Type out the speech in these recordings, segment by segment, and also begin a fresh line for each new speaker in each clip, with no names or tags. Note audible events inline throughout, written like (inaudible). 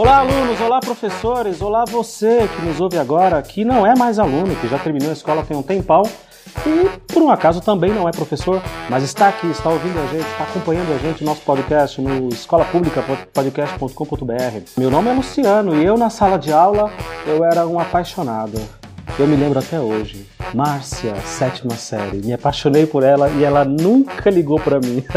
Olá, alunos, olá, professores, olá, você que nos ouve agora, que não é mais aluno, que já terminou a escola tem um tempão e por um acaso também não é professor, mas está aqui, está ouvindo a gente, está acompanhando a gente no nosso podcast no escolapublicapodcast.com.br. Meu nome é Luciano e eu na sala de aula eu era um apaixonado. Eu me lembro até hoje. Márcia, sétima série. Me apaixonei por ela e ela nunca ligou para mim. (laughs)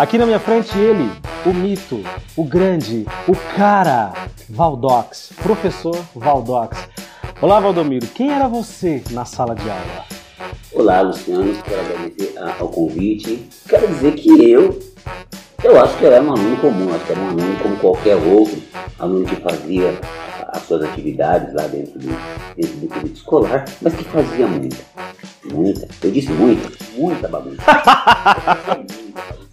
Aqui na minha frente ele, o mito, o grande, o cara, Valdox, professor Valdox. Olá, Valdomiro, quem era você na sala de aula?
Olá, Luciano, quero agradecer ao convite. Quero dizer que eu, eu acho que era um aluno comum, acho que era um aluno como qualquer outro, aluno que fazia as suas atividades lá dentro do, dentro do período escolar, mas que fazia muita, muita, eu disse muita, muita bagunça. (laughs)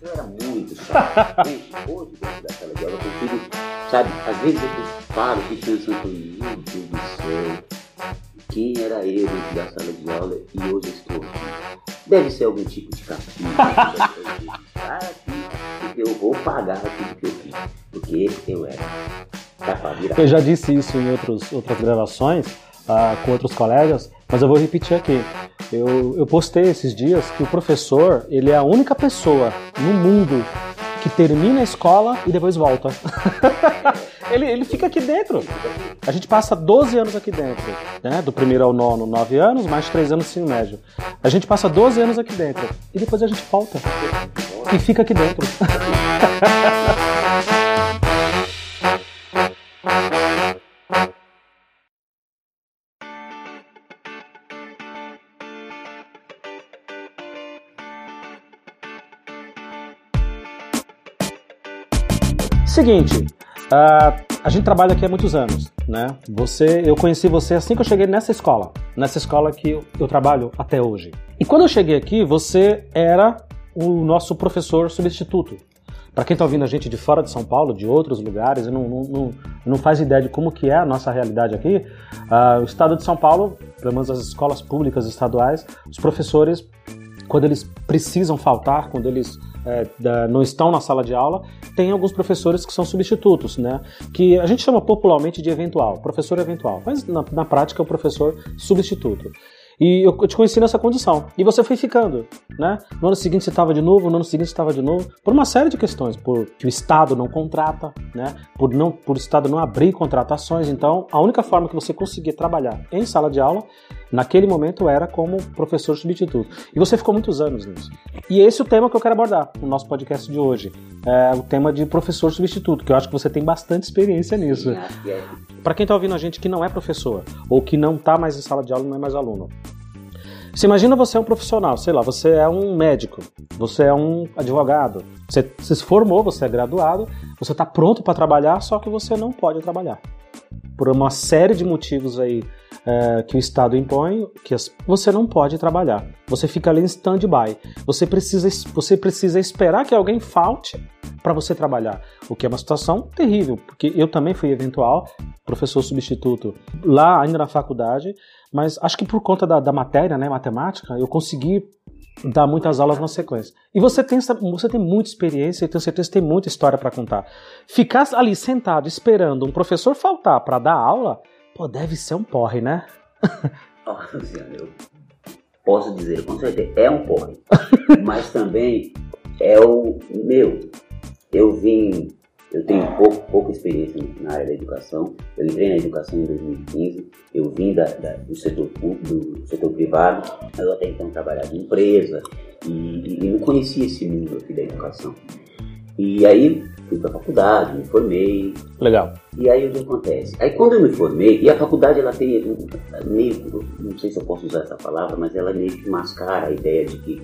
eu era muito chato. Gente, hoje dentro da sala de aula eu consigo, sabe, às vezes eu paro e pensando, meu Deus do céu, quem era eu dentro da sala de aula e hoje estou aqui. Deve ser algum tipo de castigo. (laughs) porque eu vou pagar tudo que eu fiz. Porque eu era
Eu já disse isso em outros, outras gravações uh, com outros colegas, mas eu vou repetir aqui. Eu, eu postei esses dias que o professor ele é a única pessoa no mundo que termina a escola e depois volta. (laughs) ele, ele fica aqui dentro. A gente passa 12 anos aqui dentro, né? Do primeiro ao nono, 9 anos, mais 3 anos de ensino médio. A gente passa 12 anos aqui dentro e depois a gente volta e fica aqui dentro. (laughs) Seguinte, uh, a gente trabalha aqui há muitos anos, né? Você, eu conheci você assim que eu cheguei nessa escola, nessa escola que eu, eu trabalho até hoje. E quando eu cheguei aqui, você era o nosso professor substituto. Para quem está ouvindo a gente de fora de São Paulo, de outros lugares, e não, não, não faz ideia de como que é a nossa realidade aqui, uh, o estado de São Paulo, pelo menos as escolas públicas estaduais, os professores, quando eles precisam faltar, quando eles é, da, não estão na sala de aula, tem alguns professores que são substitutos, né? Que a gente chama popularmente de eventual, professor eventual, mas na, na prática é o professor substituto. E eu te conheci nessa condição. E você foi ficando, né? No ano seguinte você estava de novo, no ano seguinte estava de novo, por uma série de questões, por que o Estado não contrata, né? Por não, por o Estado não abrir contratações. Então, a única forma que você conseguia trabalhar em sala de aula naquele momento era como professor substituto. E você ficou muitos anos nisso. E esse é o tema que eu quero abordar no nosso podcast de hoje. É o tema de professor substituto, que eu acho que você tem bastante experiência nisso. Para quem está ouvindo a gente que não é professor, ou que não está mais em sala de aula, não é mais aluno. Você imagina você é um profissional, sei lá, você é um médico, você é um advogado, você, você se formou, você é graduado, você está pronto para trabalhar, só que você não pode trabalhar. Por uma série de motivos aí é, que o Estado impõe, que as, você não pode trabalhar. Você fica ali em stand-by. Você precisa, você precisa esperar que alguém falte para você trabalhar, o que é uma situação terrível, porque eu também fui eventual professor substituto lá ainda na faculdade, mas acho que por conta da, da matéria, né, matemática, eu consegui dar muitas aulas na sequência. E você tem, você tem muita experiência e tenho certeza que tem muita história para contar. Ficar ali sentado esperando um professor faltar para dar aula Pô, deve ser um porre, né? (laughs)
Nossa senhora, eu posso dizer, com certeza, é um porre. (laughs) mas também é o meu. Eu vim, eu tenho pouco, pouca experiência na área da educação. Eu entrei na educação em 2015. Eu vim da, da, do, setor, do setor privado. Eu até então trabalhava em empresa e, e, e não conhecia esse mundo aqui da educação. E aí fui para a faculdade, me formei.
Legal.
E aí o que acontece? Aí quando eu me formei, e a faculdade ela tem meio, não sei se eu posso usar essa palavra, mas ela meio que mascara a ideia de que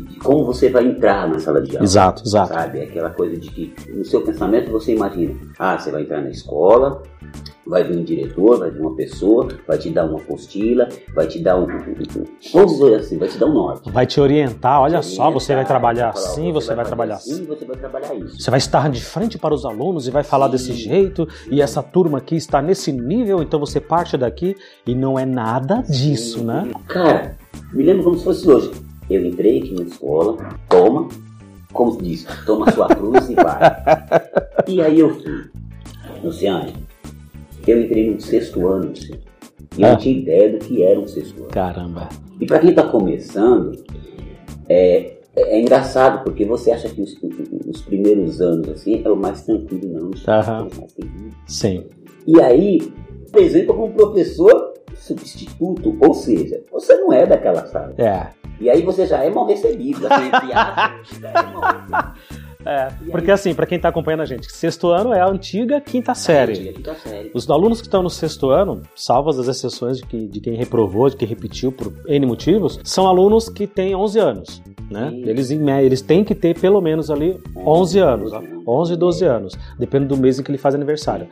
de, como você vai entrar na sala de aula.
Exato, exato.
Sabe? Aquela coisa de que no seu pensamento você imagina, ah, você vai entrar na escola, vai vir um diretor, vai vir uma pessoa, vai te dar uma apostila, vai te dar um, vamos dizer assim, vai te dar um norte.
Vai te orientar, olha te só, você vai trabalhar assim, você, vai, trabalhar assim,
você vai trabalhar isso.
Você vai estar de frente para os alunos e vai falar Sim. desse jeito, e essa turma aqui está nesse nível, então você parte daqui e não é nada disso, Sim. né?
Cara, me lembro como se fosse hoje. Eu entrei aqui na escola, toma, como diz, toma sua cruz e vai. (laughs) E aí eu fui. Luciane, eu entrei no sexto ano, Luciane. E eu
Ah.
não tinha ideia do que era um sexto ano.
Caramba.
E para quem está começando, é, é engraçado, porque você acha que os, os primeiros anos assim é o mais tranquilo, não. Os
Aham.
mais terríveis.
Sim.
E aí, apresenta como professor substituto, ou seja, você não é daquela sala.
É.
E aí você já é mal recebido, assim, entre (laughs) aspas, já é mal recebido.
É, porque assim, pra quem tá acompanhando a gente, sexto ano é a antiga quinta série.
Antiga quinta série.
Os alunos que estão no sexto ano, salvas as exceções de, que, de quem reprovou, de quem repetiu por N motivos, são alunos que têm 11 anos, né?
Sim.
Eles, eles têm que ter pelo menos ali 11 anos, 11 e 12 anos, depende do mês em que ele faz aniversário.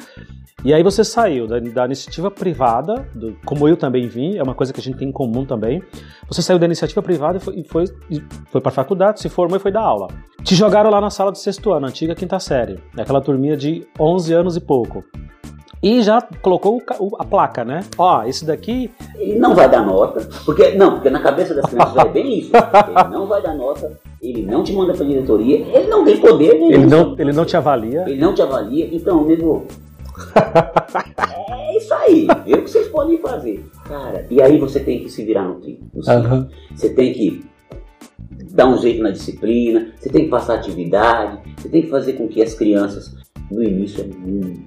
E aí você saiu da, da iniciativa privada, do- como eu também vim, é uma coisa que a gente tem em comum também. Você saiu da iniciativa privada e foi, e foi, e foi para a faculdade, se formou e foi dar aula. Te jogaram lá na sala do sexto ano, antiga quinta série, aquela turminha de 11 anos e pouco. E já colocou a placa, né? Ó, esse daqui.
Ele não vai dar nota, porque não, porque na cabeça das crianças é bem isso. (laughs) Ele não vai dar nota, ele não te manda pra diretoria, ele não tem poder nenhum.
Ele não, ele não te avalia.
Ele não te avalia, então, nego. (laughs) é isso aí, vê o que vocês podem fazer. Cara, e aí você tem que se virar no tri. no circo.
Aham.
Você tem que dar um jeito na disciplina, você tem que passar atividade, você tem que fazer com que as crianças. No início é muito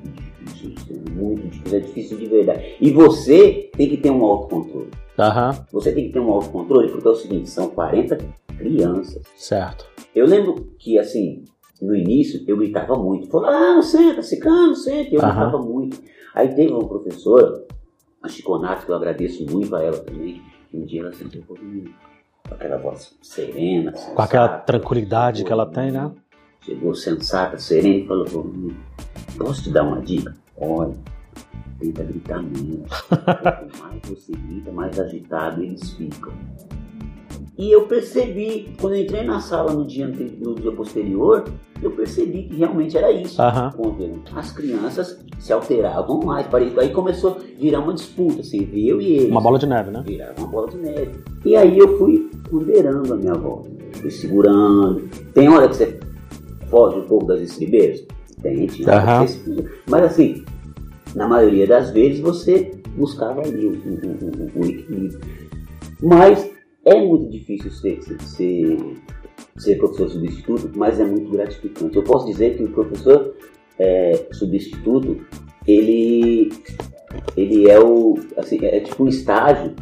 difícil, é muito difícil, é difícil de verdade. E você tem que ter um autocontrole.
Aham,
Você tem que ter um autocontrole, porque é o seguinte, são 40 crianças.
certo.
Eu lembro que, assim, no início eu gritava muito. Falava, ah, senta, cicano, senta. Eu gritava muito. Aí teve uma professora, a Chiconato, que eu agradeço muito a ela também, um dia ela sentou comigo, com aquela voz serena,
Com aquela tranquilidade que ela tem, né?
Chegou sensata, serena e falou mim, posso te dar uma dica? Olha, tenta gritar menos. (laughs) Quanto mais você grita, mais agitado eles ficam. E eu percebi, quando eu entrei na sala no dia, no dia posterior, eu percebi que realmente era isso. Quando As crianças se alteravam mais. parecia- Aí começou a virar uma disputa, assim, eu e eles.
Uma bola de neve, né?
Virava uma bola de neve. E aí eu fui ponderando a minha volta. Fui segurando. Tem hora que você foge um pouco das estribeiras? Tem, tinha se- Mas assim, na maioria das vezes você buscava ali o, o- o- o equilíbrio. Mas é muito difícil ser, ser, ser, ser professor substituto, mas é muito gratificante. Eu posso dizer que o professor é, substituto, ele, ele é o assim, é tipo um estágio,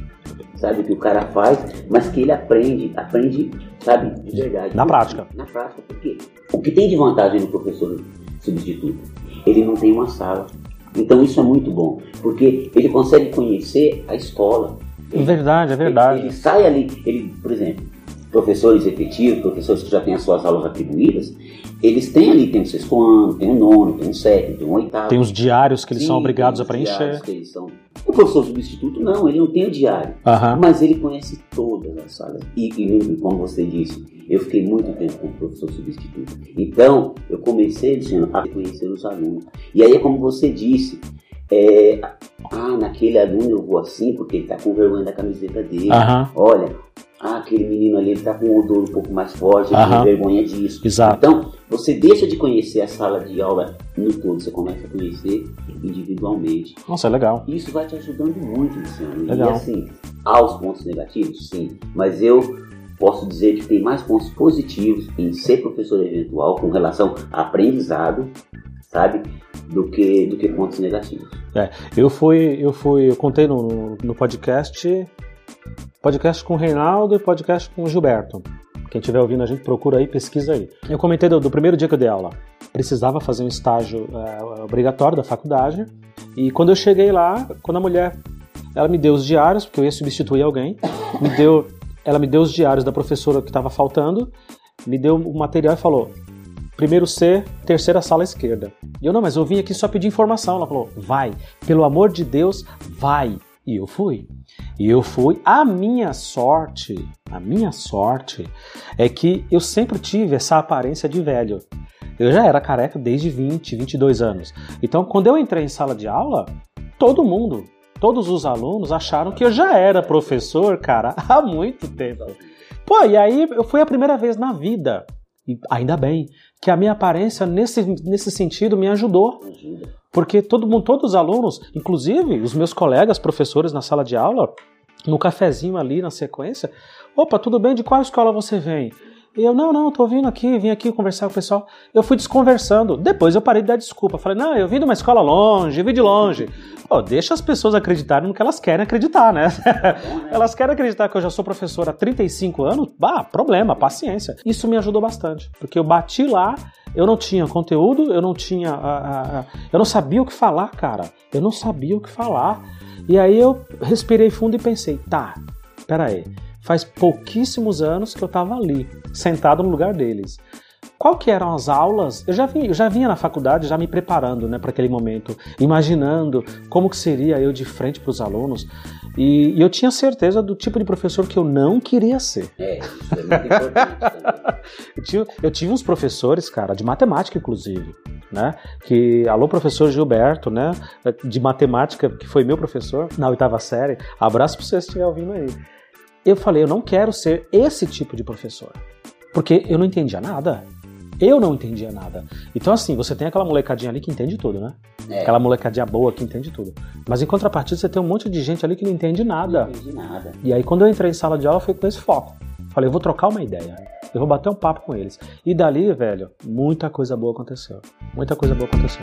sabe, que o cara faz, mas que ele aprende, aprende, sabe, de verdade.
Na prática.
Na prática, porque o que tem de vantagem no professor substituto? Ele não tem uma sala. Então isso é muito bom, porque ele consegue conhecer a escola.
É verdade, é
Ele,
verdade.
ele sai ali, ele, por exemplo, professores efetivos, professores que já têm as suas aulas atribuídas, eles têm ali, tem o sexto ano, tem o nono, tem o sétimo, tem o oitavo.
Tem os diários que eles são
Sim,
obrigados
tem
a preencher.
são- O professor substituto não, ele não tem o diário,
Aham.
mas ele conhece todas as salas. E, e como você disse, eu fiquei muito tempo com o professor substituto. Então, eu comecei, Luciano, a conhecer os alunos. E aí é como você disse, é, ah, naquele aluno eu vou assim porque ele tá com vergonha da camiseta dele.
Aham.
Olha, ah, aquele menino ali ele tá com um odor um pouco mais forte, ele
Aham.
tem vergonha disso.
Exato.
Então, você deixa de conhecer a sala de aula no todo, você começa a conhecer individualmente.
Nossa, é legal.
Isso vai te ajudando muito, Luciano.
Legal.
E assim, há os pontos negativos? Sim. Mas eu posso dizer que tem mais pontos positivos em ser professor eventual com relação a aprendizado, sabe? Do que, do que pontos negativos.
Eu fui, eu fui, eu contei no, no- no podcast, podcast com o Reinaldo e podcast com o Gilberto. Quem estiver ouvindo a gente, procura aí, pesquisa aí. Eu comentei do, do primeiro dia que eu dei aula. Precisava fazer um estágio é, obrigatório da faculdade. E quando eu cheguei lá, quando a mulher, ela me deu os diários, porque eu ia substituir alguém, me deu, ela me deu os diários da professora que estava faltando, me deu o material e falou: primeiro C, terceira sala esquerda. E eu, não, mas eu vim aqui só pedir informação. Ela falou, vai, pelo amor de Deus, vai. E eu fui. E eu fui. A minha sorte, a minha sorte é que eu sempre tive essa aparência de velho. Eu já era careca desde 20, 22 anos. Então, quando eu entrei em sala de aula, todo mundo, todos os alunos acharam que eu já era professor, cara, (laughs) há muito tempo. Pô, e aí eu fui a primeira vez na vida, e ainda bem, que a minha aparência nesse, nesse sentido me ajudou. Porque todo mundo, todos os alunos, inclusive os meus colegas, professores na sala de aula, no cafezinho ali na sequência, opa, tudo bem? De qual escola você vem? E eu, não, não, tô vindo aqui, vim aqui conversar com o pessoal. Eu fui desconversando. Depois eu parei de dar desculpa. Falei, não, eu vim de uma escola longe, vim de longe. Pô, deixa as pessoas acreditarem no que elas querem acreditar, né? (laughs) elas querem acreditar que eu já sou professor há 35 anos, bah, problema, paciência. Isso me ajudou bastante, porque eu bati lá, eu não tinha conteúdo, eu não tinha. Uh, uh, eu não sabia o que falar, cara. Eu não sabia o que falar. E aí eu respirei fundo e pensei, tá, peraí. aí faz pouquíssimos anos que eu estava ali, sentado no lugar deles. Qual que eram as aulas? Eu já, vi, eu já vinha na faculdade já me preparando né, para aquele momento, imaginando como que seria eu de frente para os alunos. E, e, eu tinha certeza do tipo de professor que eu não queria ser.
É, isso é muito importante (laughs)
eu, tive, eu tive uns professores, cara, de matemática, inclusive, né? Que, alô, professor Gilberto, né? De matemática, que foi meu professor na oitava série. Abraço para você se estiver ouvindo aí eu falei, eu não quero ser esse tipo de professor. Porque eu não entendia nada. Eu não entendia nada. Então, assim, você tem aquela molecadinha ali que entende tudo, né? É. Aquela molecadinha boa que entende tudo. Mas em contrapartida, você tem um monte de gente ali que não entende nada.
Não entende nada.
E aí, quando eu entrei em sala de aula, foi com esse foco. Falei, eu vou trocar uma ideia. Eu vou bater um papo com eles. E dali, velho, muita coisa boa aconteceu. Muita coisa boa aconteceu.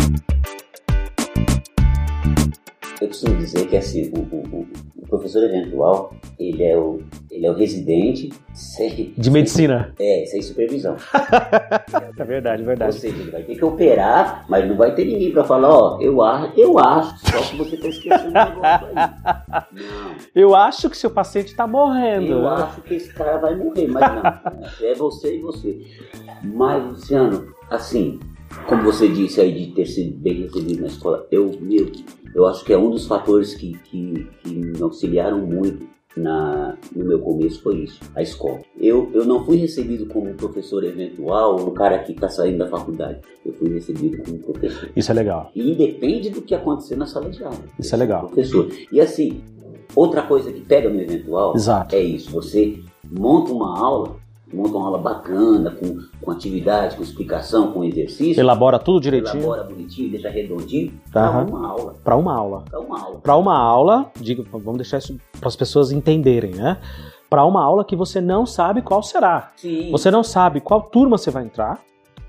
Eu costumo dizer que assim, o, o, o, professor eventual, ele é o, ele é o residente sem,
de medicina.
Sem, é, sem supervisão. (laughs)
é verdade, verdade.
Ou seja, ele vai ter que operar, mas não vai ter ninguém para falar, ó, eu acho, eu acho, só que você está esquecendo um negócio aí.
Não. Eu acho que seu paciente está morrendo.
Eu acho que esse cara vai morrer, mas não. (laughs) É você e você. Mas, Luciano, assim, como você disse aí de ter sido bem recebido na escola, eu, meu, eu acho que é um dos fatores que, que, que me auxiliaram muito na, no meu começo foi isso, a escola. Eu, eu não fui recebido como um professor eventual, um cara que está saindo da faculdade. Eu fui recebido como professor.
Isso é legal.
E independe do que acontecer na sala de aula.
Isso é legal.
Professor. E assim, outra coisa que pega no eventual
Exato.
é isso. Você monta uma aula monta uma aula bacana, com, com atividade, com explicação, com exercício.
Elabora tudo direitinho.
Elabora bonitinho, deixa redondinho. Para uma aula.
Para uma aula.
Para uma aula.
Para uma aula, digo, vamos deixar isso para as pessoas entenderem, né? Para uma aula que você não sabe qual será.
Sim.
Você não sabe qual turma você vai entrar.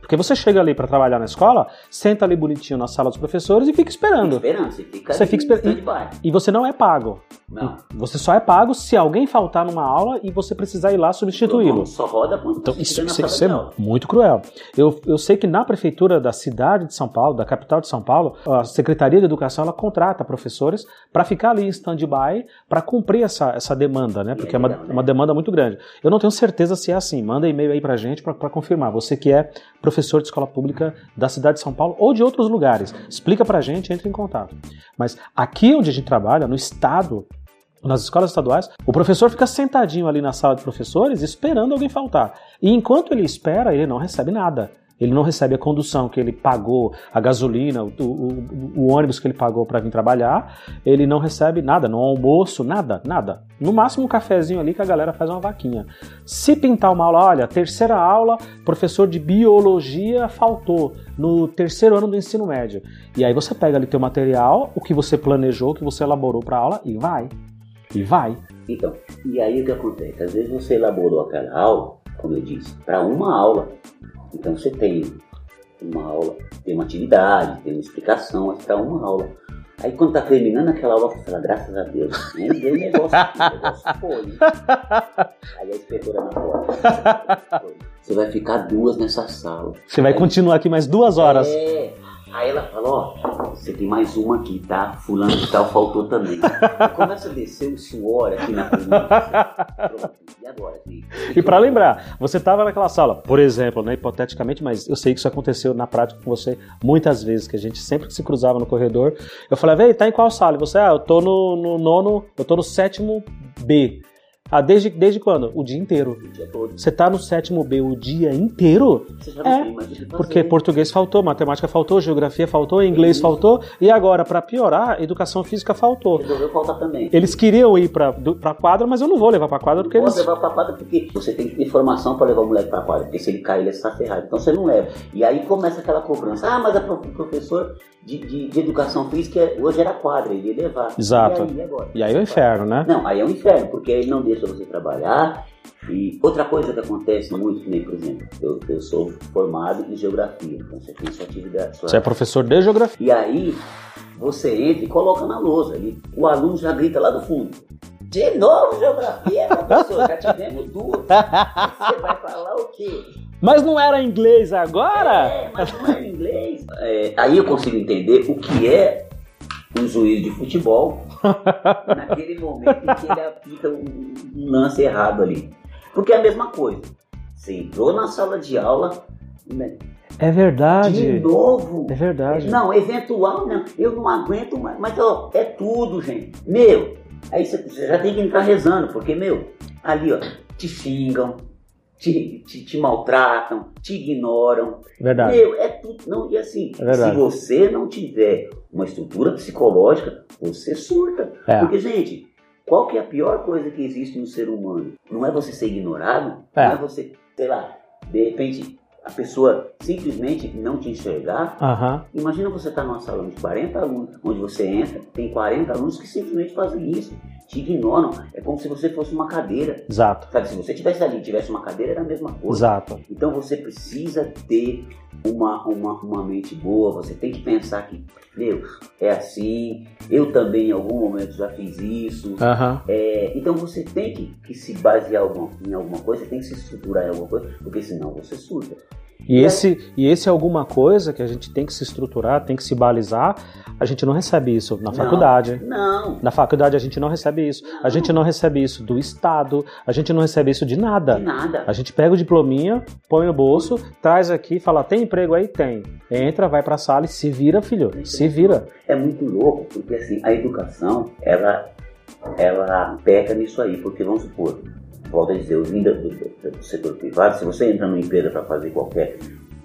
Porque você chega ali para trabalhar na escola, senta ali bonitinho na sala dos professores e fica esperando.
Fica esperando, você fica
você fica esperando. E, e, você não é pago.
Não.
Você só é pago se alguém faltar numa aula e você precisar ir lá substituí-lo.
Só roda quando
então, isso, isso, isso é muito cruel. Eu, eu sei que na prefeitura da cidade de São Paulo, da capital de São Paulo, a Secretaria de Educação ela contrata professores para ficar ali em stand-by para cumprir essa, essa demanda, né? Porque é, é uma, uma demanda muito grande. Eu não tenho certeza se é assim. Manda e-mail aí pra gente para confirmar. Você que é professor professor de escola pública da cidade de São Paulo ou de outros lugares. Explica pra gente, entre em contato. Mas aqui onde a gente trabalha, no estado, nas escolas estaduais, o professor fica sentadinho ali na sala de professores esperando alguém faltar. E enquanto ele espera, ele não recebe nada ele não recebe a condução que ele pagou, a gasolina, o, o, o ônibus que ele pagou para vir trabalhar, ele não recebe nada, no almoço, nada, nada. No máximo um cafezinho ali que a galera faz uma vaquinha. Se pintar uma aula, olha, terceira aula, professor de biologia faltou no terceiro ano do ensino médio. E aí você pega ali teu material, o que você planejou, o que você elaborou para aula e vai. E vai.
Então, e aí o que acontece? Às vezes você elaborou aquela aula, como eu disse, para uma aula. Então você tem uma aula, tem uma atividade, tem uma explicação, mas para uma aula. Aí quando tá terminando aquela aula, você fala, graças a Deus, nem deu negócio aqui, negócio foi. (laughs) Aí a inspetora na porta. Você vai ficar duas nessa sala.
Você vai
Aí,
continuar aqui mais duas horas.
É. Aí ela falou, ó, você tem mais uma aqui, tá? Fulano de tal faltou também. (laughs) começa a descer o suor aqui na coluna. E agora, gente?
E para lembrar, você estava naquela sala, por exemplo, né, hipoteticamente, mas eu sei que isso aconteceu na prática com você muitas vezes, que a gente sempre se cruzava no corredor, eu falava, ei, tá em qual sala? E você, ah, eu tô no, no nono, eu tô no sétimo B. Ah, desde, desde quando? O dia inteiro.
O dia todo.
Você tá no sétimo B o dia inteiro?
Você já
É,
não tem o.
Porque português faltou, matemática faltou, geografia faltou, inglês
Isso.
faltou, e agora, pra piorar, educação física faltou.
Resolveu faltar também.
Eles queriam ir pra, do- pra quadra, mas eu não vou levar pra quadra porque eles.
levar pra quadra porque você tem que ter formação pra levar o moleque pra quadra. Porque se ele cair, ele está ferrado. Então você não leva. E aí começa aquela cobrança. Ah, mas a o professor de, de- de educação física hoje era quadra, ele ia levar.
Exato.
E aí, agora?
E aí é o inferno, né?
Não, aí é um inferno, porque ele não deixa você trabalhar. E outra coisa que acontece muito, que nem, por exemplo, eu, eu sou formado em geografia, então você tem sua atividade. Sua...
Você é professor de geografia.
E aí você entra e coloca na lousa. E o aluno já grita lá do fundo. De novo geografia, professor, já tivemos duas. Você vai falar o quê?
Mas não era inglês agora?
É, mas não é inglês. É, aí eu consigo entender o que é um juiz de futebol (laughs) naquele momento em que ele aplica um, um lance errado ali. Porque é a mesma coisa. Você entrou na sala de aula, né,
É
de
verdade.
novo.
É verdade.
Não, eventual não. Eu não aguento mais. Mas ó, é tudo, gente. Meu, aí você já tem que entrar rezando, porque, meu, ali, ó, te xingam, te, te, te maltratam, te ignoram.
Verdade.
Meu, é tudo. Não, e assim,
É
se você não tiver uma estrutura psicológica, você surta.
É.
Porque, gente, qual que é a pior coisa que existe no ser humano? Não é você ser ignorado,
É.
não é você, sei lá, de repente a pessoa simplesmente não te enxergar.
Aham.
Imagina você estar numa sala de 40 alunos, onde você entra, tem 40 alunos que simplesmente fazem isso, te ignoram. É como se você fosse uma cadeira.
Exato.
Sabe, se você tivesse ali e tivesse uma cadeira, era a mesma coisa.
Exato.
Então você precisa ter uma, uma, uma mente boa, você tem que pensar que, meu, é assim, eu também em algum momento já fiz isso.
Aham.
É, então você tem que, que se basear em alguma coisa, tem que se estruturar em alguma coisa, porque senão você surta.
E esse, e esse é alguma coisa que a gente tem que se estruturar, tem que se balizar. A gente não recebe isso na
Não.
faculdade.
Não,
Na faculdade a gente não recebe isso. A gente não recebe isso do Estado. A gente não recebe isso de
de
nada.
nada.
A gente pega o diplominha, põe no bolso, traz aqui, fala: tem emprego aí? Tem. Entra, vai pra sala e se vira, filho. Se vira.
É muito louco, porque assim, a educação, ela, ela peca nisso aí, porque vamos supor, volto a dizer, eu vim do, do- do setor privado, se você entra numa empresa para fazer qualquer,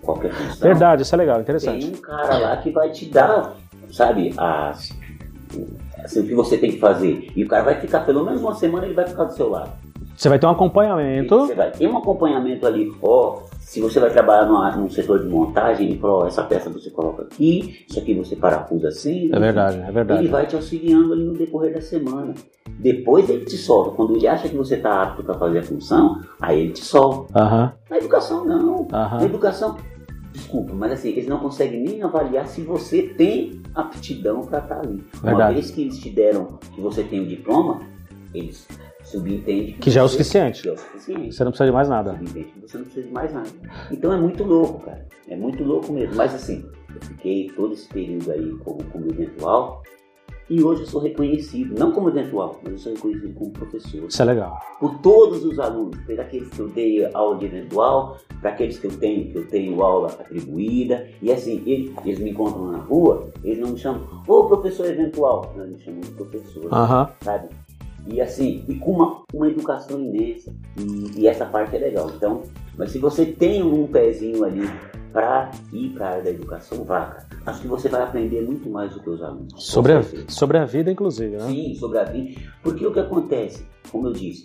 qualquer função,
Verdade, isso é legal, interessante.
tem um cara lá que vai te dar, sabe, as, assim, o que você tem que fazer. E o cara vai ficar pelo menos uma semana, ele vai ficar do seu lado.
Você vai ter um acompanhamento.
Você vai ter um acompanhamento ali, ó. Se você vai trabalhar numa- num setor de montagem, ele fala, ó, essa peça você coloca aqui, isso aqui você parafusa assim.
É verdade, é
Ele
verdade.
vai te auxiliando ali no decorrer da semana. Depois ele te solta. Quando ele acha que você está apto para fazer a função, aí ele te solta.
Aham,
Na educação, não. Na
aham.
educação, desculpa, mas assim, eles não conseguem nem avaliar se você tem aptidão para estar ali. Uma
Verdade.
vez que eles te deram que você tem o diploma, eles subentendem
Que já é o suficiente.
Que é o suficiente.
Você não precisa de mais nada.
Subentende que você não precisa de mais nada. Então é muito louco, cara. É muito louco mesmo. Mas assim, eu fiquei todo esse período aí como, como eventual e hoje eu sou reconhecido, não como eventual, mas eu sou reconhecido como professor.
Isso é legal.
Por todos os alunos, por aqueles que eu dei aula de eventual, para aqueles que eu tenho, que eu tenho aula atribuída. E assim, eles, eles me encontram na rua, eles não me chamam, ô professor eventual, não, eles me chamam de professor
Aham.
sabe? E assim, e com uma, uma educação imensa. E, e essa parte é legal. Então, mas se você tem um pezinho ali para ir para a área da educação, vá, cara. Acho que você vai aprender muito mais do que os alunos.
Sobre a, sobre a vida, inclusive, né?
Sim, sobre a vida. Porque o que acontece, como eu disse,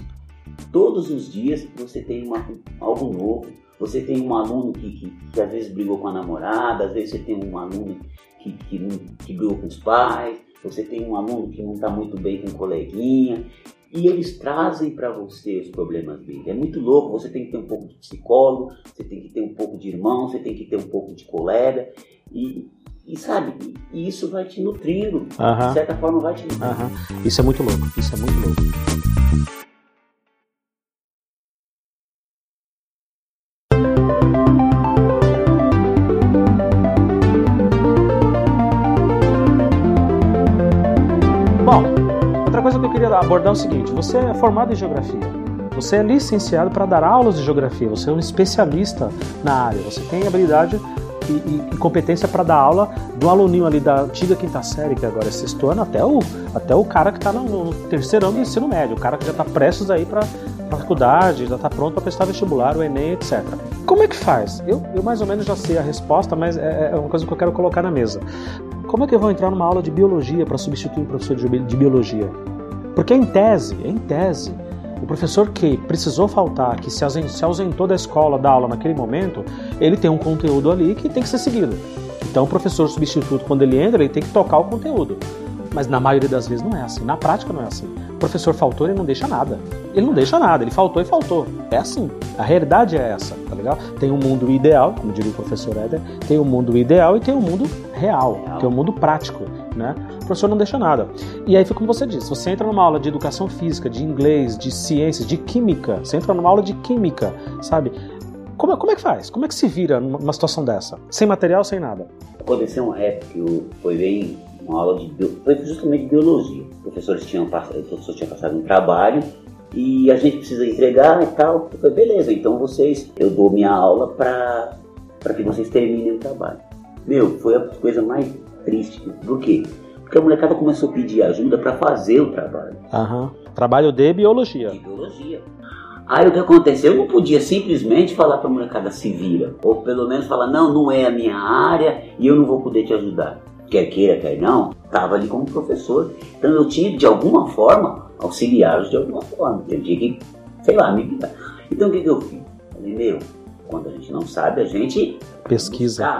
todos os dias você tem uma, algo novo. Você tem um aluno que, que, que às vezes brigou com a namorada, às vezes você tem um aluno que, que, que brigou com os pais, você tem um aluno que não está muito bem com um coleguinha. E eles trazem para você os problemas dele. É muito louco, você tem que ter um pouco de psicólogo, você tem que ter um pouco de irmão, você tem que ter um pouco de colega. E, e sabe, e isso vai te nutrindo. De
Aham.
certa forma vai te nutrindo.
Aham. Isso é muito louco. Isso é muito louco. É o seguinte: você é formado em geografia, você é licenciado para dar aulas de geografia, você é um especialista na área, você tem habilidade e, e competência para dar aula do aluninho ali da antiga quinta série, que agora é sexto ano, até o, até o cara que está no, no terceiro ano do ensino médio, o cara que já está prestes aí para faculdade, já está pronto para prestar vestibular, o Enem, etc. Como é que faz? Eu, eu mais ou menos já sei a resposta, mas é, é uma coisa que eu quero colocar na mesa. Como é que eu vou entrar numa aula de biologia para substituir um professor de biologia? Porque em tese, em tese, o professor que precisou faltar, que se ausentou da escola, da aula naquele momento, ele tem um conteúdo ali que tem que ser seguido. Então o professor substituto, quando ele entra, ele tem que tocar o conteúdo. Mas na maioria das vezes não é assim. Na prática não é assim. O professor faltou, ele não deixa nada. Ele não deixa nada, ele faltou e faltou. É assim. A realidade é essa, tá legal? Tem um mundo ideal, como diria o professor Éder, tem o um mundo ideal e tem o um mundo real, que é o um mundo prático, né? O professor não deixa nada. E aí foi como você disse, você entra numa aula de educação física, de inglês, de ciências, de química, você entra numa aula de química, sabe? Como, como é que faz? Como é que se vira numa situação dessa? Sem material, sem nada?
Aconteceu uma época que foi bem uma aula de foi justamente de biologia. Os professores tinham, o professor tinha passado um trabalho e a gente precisa entregar e tal. Eu falei, beleza, então vocês, eu dou minha aula para que vocês terminem o trabalho. Meu, foi a coisa mais triste. Por quê? Porque a molecada começou a pedir ajuda para fazer o trabalho.
Aham. Trabalho de biologia.
De biologia. Aí o que aconteceu? Eu não podia simplesmente falar para a molecada se vira. Ou pelo menos falar, não, não é a minha área e eu não vou poder te ajudar. Quer queira, quer não, estava ali como professor. Então eu tinha de alguma forma auxiliá-los de alguma forma. Eu tinha que, sei lá, me virar. Então o que, que eu fiz? Falei, meu, quando a gente não sabe, a gente
pesquisa.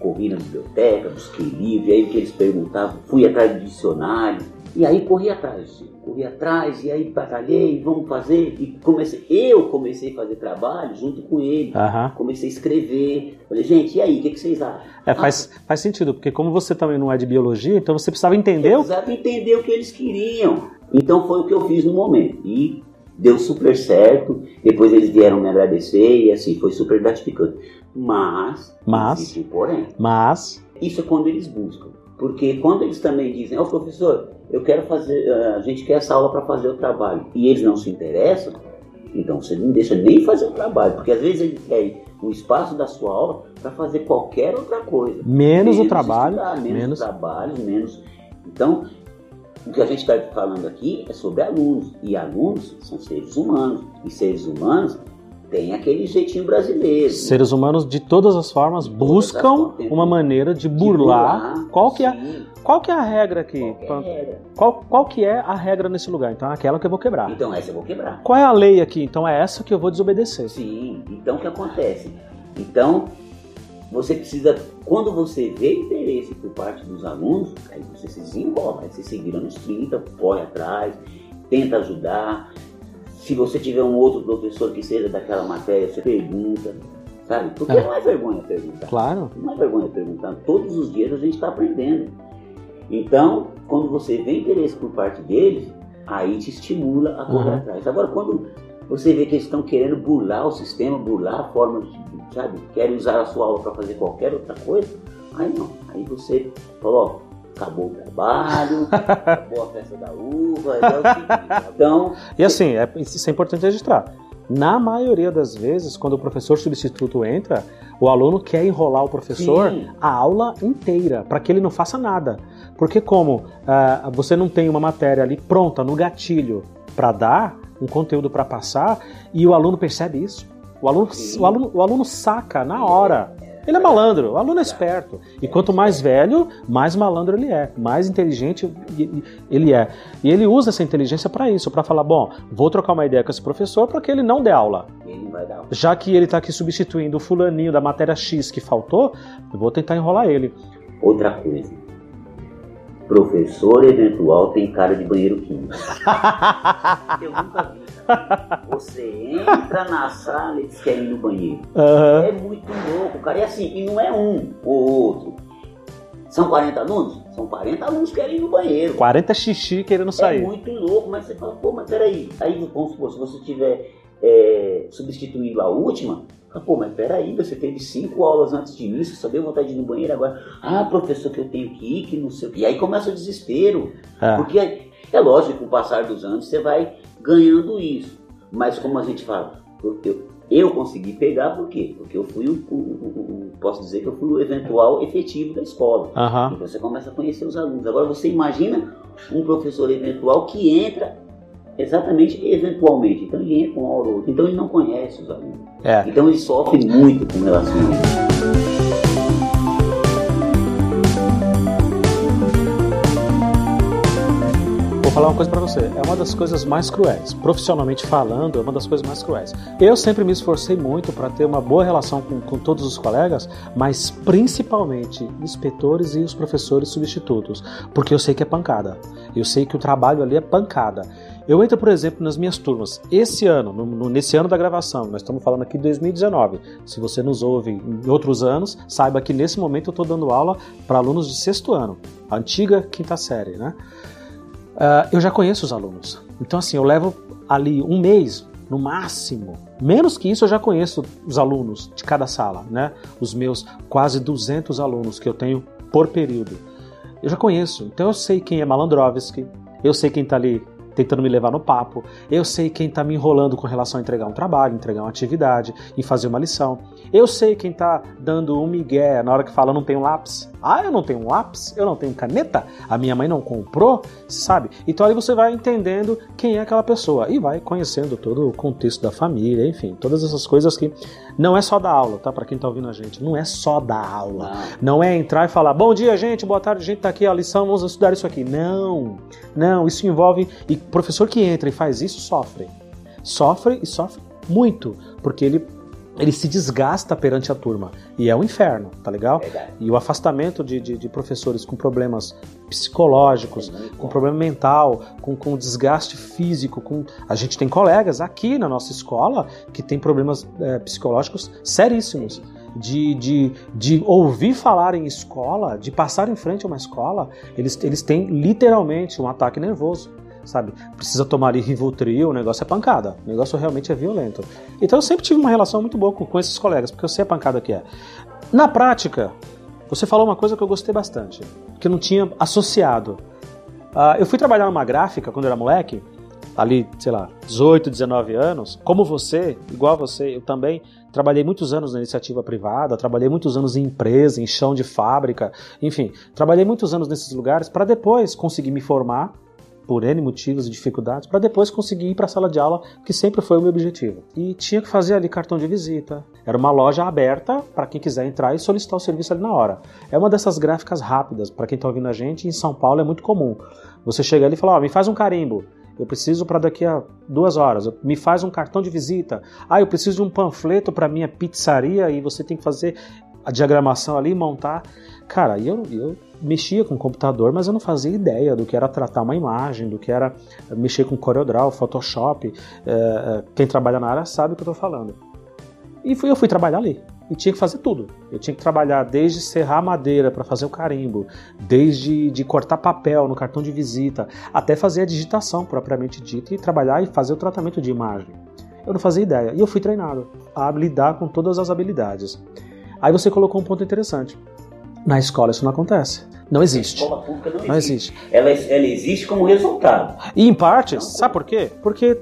Corri na biblioteca, busquei livro, e aí o que eles perguntavam, fui atrás do dicionário, e aí corri atrás, corri atrás, e aí batalhei, vamos fazer, e comecei, eu comecei a fazer trabalho junto com ele,
uhum.
comecei a escrever, falei, gente, e aí, o que, que vocês acham?
É, faz, ah, faz sentido, porque como você também não é de biologia, então você precisava entender...
Precisava entender o que eles queriam, então foi o que eu fiz no momento, e deu super certo. Depois eles vieram me agradecer e assim foi super gratificante. Mas,
mas, existe
porém.
Mas,
isso é quando eles buscam. Porque quando eles também dizem, ó oh, professor, eu quero fazer, eh, a gente quer essa aula para fazer o trabalho, e eles não se interessam, então você não deixa nem fazer o trabalho, porque às vezes eles querem o espaço da sua aula para fazer qualquer outra coisa.
Menos, menos o trabalho.
Estudar, menos, menos trabalho, menos. Então, o que a gente está falando aqui é sobre alunos, e alunos são seres humanos, e seres humanos têm aquele jeitinho brasileiro.
Seres humanos de todas as formas de buscam as uma maneira de burlar. De burlar qual, que é, qual que é a regra aqui? Qual, é regra? Qual, qual que é a regra nesse lugar? Então é aquela que eu vou quebrar.
Então essa eu vou quebrar.
Qual é a lei aqui? Então é essa que eu vou desobedecer.
Sim, então o que acontece? Então você precisa, quando você vê interesse por parte dos alunos, aí você se desenvolve, aí você se vira nos 30, corre atrás, tenta ajudar. Se você tiver um outro professor que seja daquela matéria, você pergunta, sabe? Porque é. não é vergonha perguntar.
Claro.
Não é vergonha perguntar. Todos os dias a gente está aprendendo. Então, quando você vê interesse por parte deles, aí te estimula a correr uhum. atrás. Agora, quando você vê que eles estão querendo burlar o sistema, burlar a forma, de, sabe? Querem usar a sua aula para fazer qualquer outra coisa. Aí não. Aí você falou, acabou o trabalho, (laughs) acabou a festa da uva, é. Então.
E assim, é, isso é importante registrar. Na maioria das vezes, quando o professor substituto entra, o aluno quer enrolar o professor Sim. a aula inteira, para que ele não faça nada. Porque como uh, você não tem uma matéria ali pronta, no gatilho, para dar, um conteúdo para passar e o aluno percebe isso. O aluno, o, aluno, o aluno saca na hora. Ele é malandro, o aluno é esperto. E quanto mais velho, mais malandro ele é, mais inteligente ele é. E ele usa essa inteligência para isso, para falar: bom, vou trocar uma ideia com esse professor para que ele não dê aula. Já que ele está aqui substituindo o fulaninho da matéria X que faltou, eu vou tentar enrolar ele.
Outra coisa, Professor eventual tem cara de banheiro químico. (laughs) Eu nunca vi. Você entra na sala e diz que é ir no banheiro. Uhum. É muito louco, cara. E assim, e não é um ou outro. São 40 alunos? São 40 alunos que querem ir no banheiro.
40 xixi querendo sair.
É muito louco, mas você fala, pô, mas peraí. Aí, vamos supor, se você tiver é, substituindo a última, ah, pô, mas peraí, você teve cinco aulas antes de mim, você só deu vontade de ir no banheiro agora. Ah, professor, que eu tenho que ir, que não sei o que. E aí começa o desespero. É. Porque é lógico que com o passar dos anos você vai ganhando isso. Mas como a gente fala, eu, eu, consegui pegar por quê? Porque eu fui o, o, o, posso dizer que eu fui o eventual efetivo da escola.
Aham.
E você começa a conhecer os alunos. Agora você imagina um professor eventual que entra exatamente eventualmente. Então ele entra com uma hora ou outra. Então ele não conhece os alunos.
É.
Então ele sofre muito com relação a isso.
Vou falar uma coisa pra você. É uma das coisas mais cruéis. Profissionalmente falando, é uma das coisas mais cruéis. Eu sempre me esforcei muito para ter uma boa relação com, com todos os colegas, mas principalmente inspetores e os professores substitutos, porque eu sei que é pancada. Eu sei que o trabalho ali é pancada. Eu entro, por exemplo, nas minhas turmas. Esse ano, no- no- nesse ano da gravação, nós estamos falando aqui de 2019. Se você nos ouve em outros anos, saiba que nesse momento eu estou dando aula para alunos de sexto ano, a antiga quinta série, né? Ah, eu já conheço os alunos. Então, assim, eu levo ali um mês, no máximo. Menos que isso, eu já conheço os alunos de cada sala, né? Os meus quase 200 alunos que eu tenho por período. Eu já conheço. Então, eu sei quem é Malandrovski, eu sei quem tá ali tentando me levar no papo, eu sei quem tá me enrolando com relação a entregar um trabalho, entregar uma atividade, em fazer uma lição. Eu sei quem tá dando um migué na hora que fala não tenho lápis. Ah, eu não tenho um lápis? Eu não tenho caneta? A minha mãe não comprou? Sabe? Então aí você vai entendendo quem é aquela pessoa e vai conhecendo todo o contexto da família, enfim, todas essas coisas que não é só da aula, tá? Para quem tá ouvindo a gente, não é só da aula.
Não.
Não é entrar e falar, bom dia, gente, boa tarde, gente, tá aqui a lição, vamos estudar isso aqui. Não, não, isso envolve. E professor que entra e faz isso sofre. Sofre e sofre muito, porque ele, ele se desgasta perante a turma. E é um inferno, tá legal?
Verdade.
E o afastamento de, de, de professores com problemas psicológicos, com problema mental, com, com desgaste físico. Com... A gente tem colegas aqui na nossa escola que tem problemas eh, psicológicos seríssimos. De, de, de ouvir falar em escola, de passar em frente a uma escola, eles, eles têm literalmente um ataque nervoso. Sabe? Precisa tomar ali Rivotril, o negócio é pancada. O negócio realmente é violento. Então eu sempre tive uma relação muito boa com, com esses colegas, porque eu sei a pancada que é. Na prática, você falou uma coisa que eu gostei bastante, que eu não tinha associado. Ah, eu fui trabalhar numa gráfica quando eu era moleque, ali, sei lá, 18, 19 anos. Como você, igual você, eu também trabalhei muitos anos na iniciativa privada, trabalhei muitos anos em empresa, em chão de fábrica, enfim, trabalhei muitos anos nesses lugares para depois conseguir me formar por N motivos e dificuldades, para depois conseguir ir para a sala de aula, que sempre foi o meu objetivo. E tinha que fazer ali cartão de visita. Era uma loja aberta para quem quiser entrar e solicitar o serviço ali na hora. É uma dessas gráficas rápidas, para quem está ouvindo a gente, em São Paulo é muito comum. Você chega ali e fala: ó, me faz um carimbo. Eu preciso para daqui a duas horas. Me faz um cartão de visita. Ah, eu preciso de um panfleto para minha pizzaria e você tem que fazer a diagramação ali, montar. Cara, eu, eu mexia com o computador, mas eu não fazia ideia do que era tratar uma imagem, do que era mexer com CorelDRAW, Photoshop. É, quem trabalha na área sabe o que eu estou falando. E fui, eu fui trabalhar ali. E tinha que fazer tudo. Eu tinha que trabalhar desde serrar madeira para fazer o carimbo, desde de cortar papel no cartão de visita, até fazer a digitação propriamente dita e trabalhar e fazer o tratamento de imagem. Eu não fazia ideia. E eu fui treinado a lidar com todas as habilidades. Aí você colocou um ponto interessante. Na escola isso não acontece. Não
A
existe.
escola pública não,
Não
existe.
existe.
Ela, ela existe como resultado.
E em partes, sabe por quê? Porque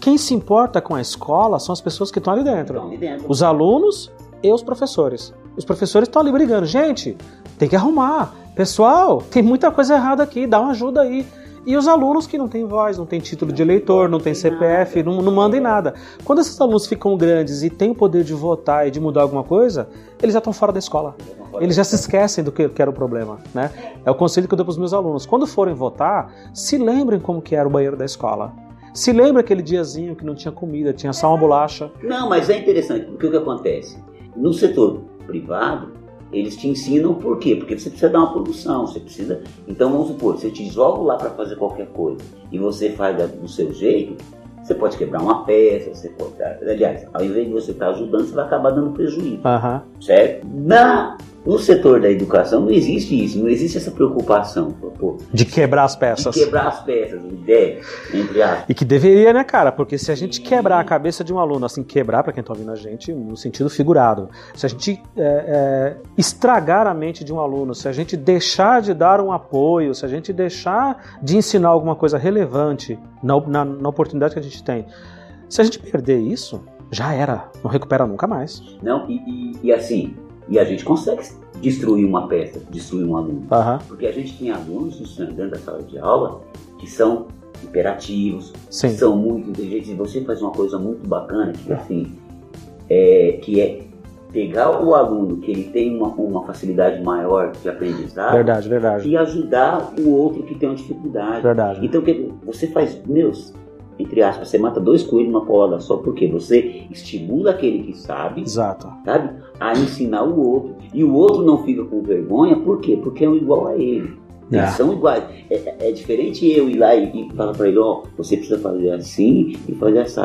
quem se importa com a escola são as pessoas que estão ali dentro.
Então, ali dentro.
Os alunos e os professores. Os professores estão ali brigando. Gente, tem que arrumar. Pessoal, tem muita coisa errada aqui, dá uma ajuda aí. E os alunos que não têm voz, não têm título de eleitor, não têm CPF, não, não mandam em nada. Quando esses alunos ficam grandes e têm o poder de votar e de mudar alguma coisa, eles já estão fora da escola. Eles já se esquecem do que, que era o problema, né? É o conselho que eu dou para os meus alunos. Quando forem votar, se lembrem como que era o banheiro da escola. Se lembra aquele diazinho que não tinha comida, tinha só uma bolacha.
Não, mas é interessante, porque o que acontece? No setor privado, eles te ensinam por quê? Porque você precisa dar uma produção, você precisa. Então vamos supor, eu te jogo lá para fazer qualquer coisa e você faz do seu jeito, você pode quebrar uma peça, você pode. Aliás, ao invés de você estar ajudando, você vai acabar dando prejuízo.
Aham.
Certo? Na, no setor da educação não existe isso, não existe essa preocupação. Pô,
De quebrar as
de
peças.
quebrar as peças, ideia, entre aspas.
E que deveria, né, cara? Porque se a gente quebrar a cabeça de um aluno, assim, quebrar pra quem tá ouvindo a gente, no sentido figurado, se a gente é, é, estragar a mente de um aluno, se a gente deixar de dar um apoio, se a gente deixar de ensinar alguma coisa relevante na, na, na oportunidade que a gente tem, se a gente perder isso, já era, não recupera nunca mais.
Não, e, e, e assim, e a gente consegue destruir uma peça, destruir um aluno.
Aham.
Porque a gente tem alunos dentro da sala de aula que são imperativos,
Sim.
são muito inteligentes. E você faz uma coisa muito bacana, que assim, é, que é pegar o aluno que ele tem uma, uma facilidade maior de aprendizado
Verdade, verdade.
e ajudar o outro que tem uma dificuldade.
Verdade.
Então que você faz, meus, entre aspas, você mata dois coelhos numa paulada só, porque você estimula aquele que sabe,
Exato.
sabe, a ensinar o outro. E o outro não fica com vergonha, por quê? Porque é um igual a ele. Eles
É.
são iguais. É, é- é diferente eu ir lá e, e falar para ele, ó, você precisa fazer assim e fazer assim.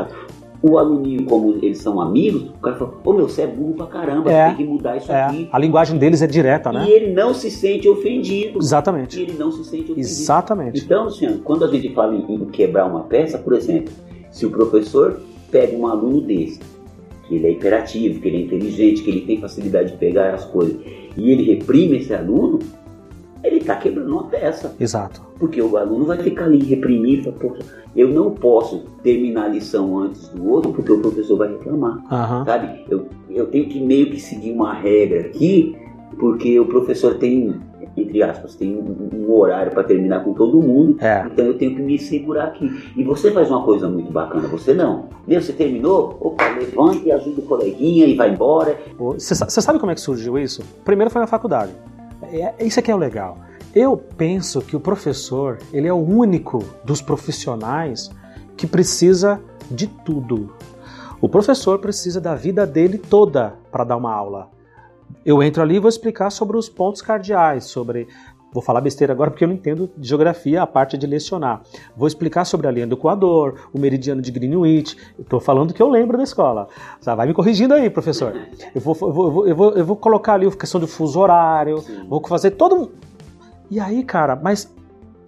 O aluninho, como eles são amigos, o cara fala, ô meu, você é burro pra caramba,
É.
você tem que mudar isso
É,
aqui.
a linguagem deles é direta, né?
E ele não se sente ofendido. E
Exatamente.
ele não se sente ofendido.
Exatamente.
Então, Luciano, quando a gente fala em, em quebrar uma peça, por exemplo, se o professor pega um aluno desse, que ele é hiperativo, que ele é inteligente, que ele tem facilidade de pegar as coisas, e ele reprime esse aluno, ele está quebrando uma peça.
Exato.
Porque o aluno vai ficar ali reprimido, fala, "Poxa, eu não posso terminar a lição antes do outro, porque o professor vai reclamar.
Aham.
Sabe? Eu, eu tenho que meio que seguir uma regra aqui, porque o professor tem, entre aspas, tem um, um horário para terminar com todo mundo,
É.
então eu tenho que me segurar aqui. E você faz uma coisa muito bacana, você não. Meu, você terminou? Opa, levanta e ajuda o coleguinha e vai embora.
Você sabe como é que surgiu isso? Primeiro foi na faculdade. É, isso aqui é o legal. Eu penso que o professor, ele é o único dos profissionais que precisa de tudo. O professor precisa da vida dele toda para dar uma aula. Eu entro ali e vou explicar sobre os pontos cardeais, sobre Vou falar besteira agora porque eu não entendo de geografia a parte de lecionar. Vou explicar sobre a linha do Equador, o meridiano de Greenwich. Estou falando que eu lembro da escola. Tá, vai me corrigindo aí, professor. Eu vou, eu vou, eu vou, eu vou colocar ali a questão do fuso horário,
Sim.
vou fazer todo. um- E aí, cara, mas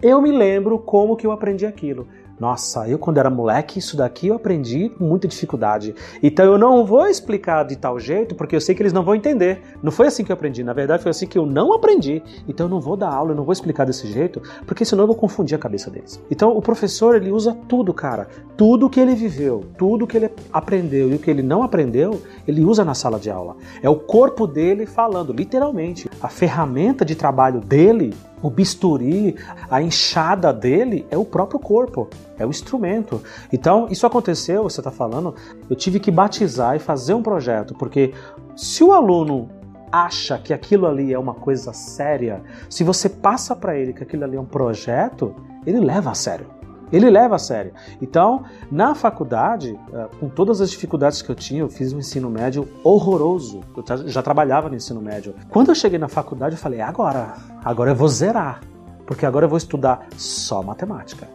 eu me lembro como que eu aprendi aquilo. Nossa, eu quando era moleque, isso daqui eu aprendi com muita dificuldade. Então eu não vou explicar de tal jeito, porque eu sei que eles não vão entender. Não foi assim que eu aprendi, na verdade foi assim que eu não aprendi. Então eu não vou dar aula, eu não vou explicar desse jeito, porque senão eu vou confundir a cabeça deles. Então o professor, ele usa tudo, cara. Tudo que ele viveu, tudo que ele aprendeu e o que ele não aprendeu, ele usa na sala de aula. É o corpo dele falando, literalmente. A ferramenta de trabalho dele o bisturi, a enxada dele é o próprio corpo, é o instrumento. Então, isso aconteceu, você está falando, eu tive que batizar e fazer um projeto, porque se o aluno acha que aquilo ali é uma coisa séria, se você passa para ele que aquilo ali é um projeto, ele leva a sério. Ele leva a sério. Então, na faculdade, eh, com todas as dificuldades que eu tinha, eu fiz um ensino médio horroroso. Eu já trabalhava no ensino médio. Quando eu cheguei na faculdade, eu falei: "É agora, agora eu vou zerar, porque agora eu vou estudar só matemática.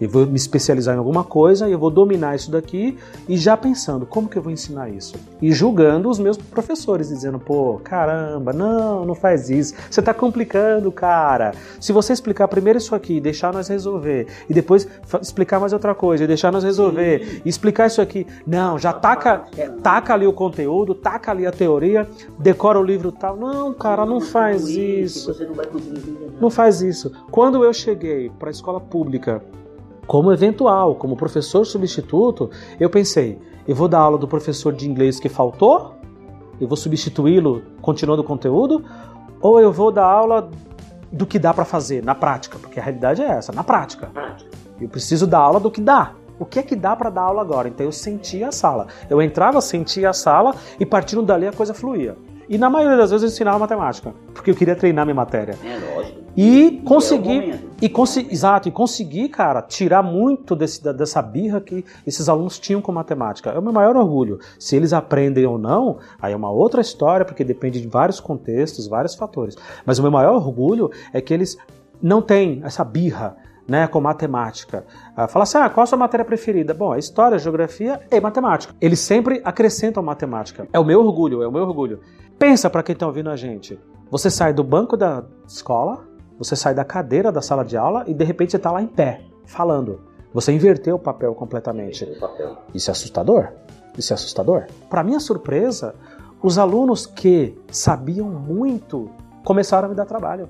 Eu vou me especializar em alguma coisa e eu vou dominar isso daqui e já pensando como que eu vou ensinar isso. E julgando os meus professores, dizendo, pô, caramba, não, não faz isso. Você está complicando, cara. Se você explicar primeiro isso aqui, e deixar nós resolver, e depois explicar mais outra coisa, e deixar nós resolver, e explicar isso aqui, não, já taca, é, taca ali o conteúdo, taca ali a teoria, decora o livro tal. Não, cara, não faz isso.
Você não vai conseguir entender nada.
Não faz isso. Quando eu cheguei para a escola pública, como eventual, como professor substituto, eu pensei, eu vou dar aula do professor de inglês que faltou, eu vou substituí-lo continuando o conteúdo, ou eu vou dar aula do que dá para fazer na prática, porque a realidade é essa, na prática. Eu preciso dar aula do que dá. O que é que dá para dar aula agora? Então eu sentia a sala. Eu entrava, sentia a sala e partindo dali a coisa fluía. E na maioria das vezes eu ensinava matemática, porque eu queria treinar minha matéria.
É lógico.
E
é
consegui. E exato, e consegui, cara, tirar muito desse, dessa birra que esses alunos tinham com matemática. É o meu maior orgulho. Se eles aprendem ou não, aí é uma outra história, porque depende de vários contextos, vários fatores. Mas o meu maior orgulho é que eles não têm essa birra. Né, com matemática. Ah, fala assim: ah, qual a sua matéria preferida? Bom, é história, geografia e matemática. Eles sempre acrescentam matemática. É o meu orgulho, é o meu orgulho. Pensa para quem está ouvindo a gente. Você sai do banco da escola, você sai da cadeira da sala de aula e de repente você está lá em pé, falando. Você inverteu o papel completamente.
Esse o papel.
Isso é assustador? Isso é assustador? Para minha surpresa, os alunos que sabiam muito começaram a me dar trabalho.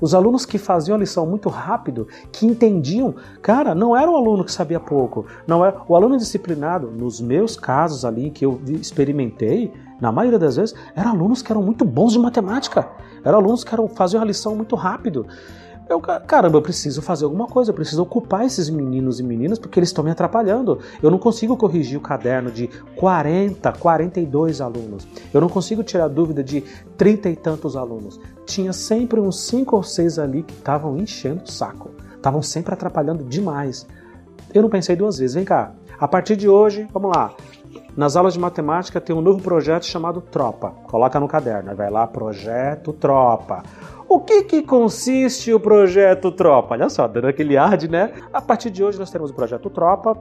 Os alunos que faziam a lição muito rápido, que entendiam, cara, não era o aluno que sabia pouco, não é o aluno disciplinado. Nos meus casos ali que eu experimentei, na maioria das vezes, eram alunos que eram muito bons de matemática, eram alunos que eram, faziam a lição muito rápido. Eu, caramba, eu preciso fazer alguma coisa, eu preciso ocupar esses meninos e meninas porque eles estão me atrapalhando. Eu não consigo corrigir o caderno de 40, 42 alunos. Eu não consigo tirar dúvida de 30 e tantos alunos. Tinha sempre uns 5 ou 6 ali que estavam enchendo o saco. Estavam sempre atrapalhando demais. Eu não pensei duas vezes. Vem cá, a partir de hoje, vamos lá. Nas aulas de matemática tem um novo projeto chamado Tropa. Coloca no caderno, vai lá, projeto Tropa. O que, que consiste o projeto Tropa? Olha só, dando aquele ar de, né? A partir de hoje nós temos o projeto Tropa,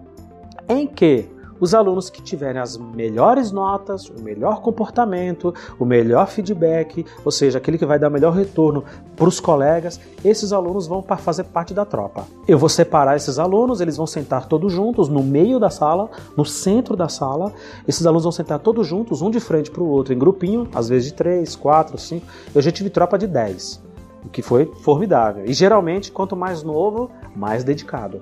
em que os alunos que tiverem as melhores notas, o melhor comportamento, o melhor feedback, ou seja, aquele que vai dar melhor retorno para os colegas, esses alunos vão fazer parte da tropa. Eu vou separar esses alunos, eles vão sentar todos juntos no meio da sala, no centro da sala. Esses alunos vão sentar todos juntos, um de frente para o outro, em grupinho, às vezes de três, quatro, cinco. Eu já tive tropa de dez o que foi formidável. E geralmente, quanto mais novo, mais dedicado.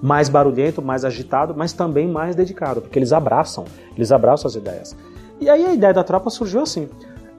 Mais barulhento, mais agitado, mas também mais dedicado, porque eles abraçam, eles abraçam as ideias. E aí a ideia da tropa surgiu assim.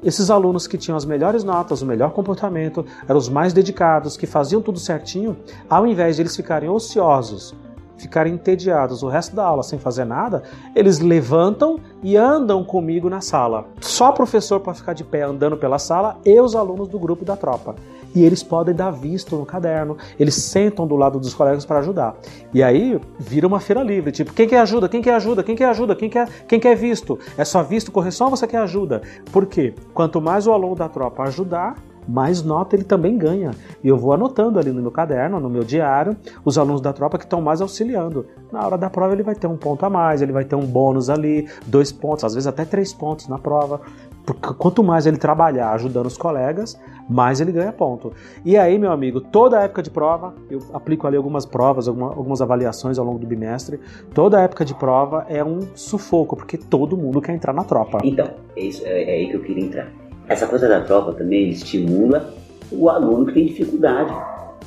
Esses alunos que tinham as melhores notas, o melhor comportamento, eram os mais dedicados, que faziam tudo certinho, ao invés de eles ficarem ociosos, ficarem entediados o resto da aula sem fazer nada, eles levantam e andam comigo na sala. Só o professor pode ficar de pé andando pela sala e os alunos do grupo da tropa. E eles podem dar visto no caderno, eles sentam do lado dos colegas para ajudar. E aí vira uma feira livre, tipo, quem quer ajuda? Quem quer ajuda? Quem quer ajuda? Quem quer, quem quer visto? É só visto correção ou você quer ajuda? Por quê? Quanto mais o aluno da tropa ajudar, mais nota ele também ganha. E eu vou anotando ali no meu caderno, no meu diário, os alunos da tropa que estão mais auxiliando. Na hora da prova ele vai ter um ponto a mais, ele vai ter um bônus ali, dois pontos, às vezes até três pontos na prova. Porque quanto mais ele trabalhar ajudando os colegas, mais ele ganha ponto. E aí, meu amigo, toda época de prova, eu aplico ali algumas provas, algumas avaliações ao longo do bimestre, toda época de prova é um sufoco, porque todo mundo quer entrar na tropa.
Então, é, isso, é, é aí que eu queria entrar essa coisa da tropa também estimula o aluno que tem dificuldade.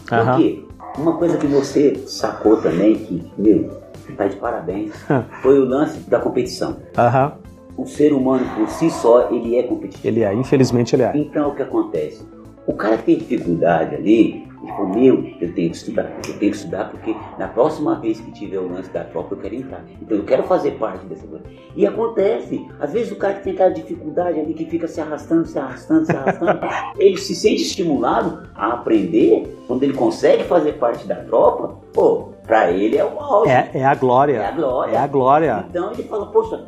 Por uhum. quê? Uma coisa que você sacou também, que, meu, tá de parabéns, (laughs) foi o lance da competição.
Uhum.
O ser humano por si só, ele é competitivo.
Ele é, infelizmente ele é.
Então o que acontece? O cara tem dificuldade ali, ele falou, meu, eu tenho que estudar, eu tenho que estudar porque na próxima vez que tiver o lance da tropa eu quero entrar. Então eu quero fazer parte dessa coisa. E acontece, às vezes o cara que tem aquela dificuldade ali que fica se arrastando, se arrastando, se arrastando, (laughs) ele se sente estimulado a aprender quando ele consegue fazer parte da tropa, pô, pra ele é uma ótima.
É, é a glória.
É a glória.
É a glória.
Então ele fala, poxa,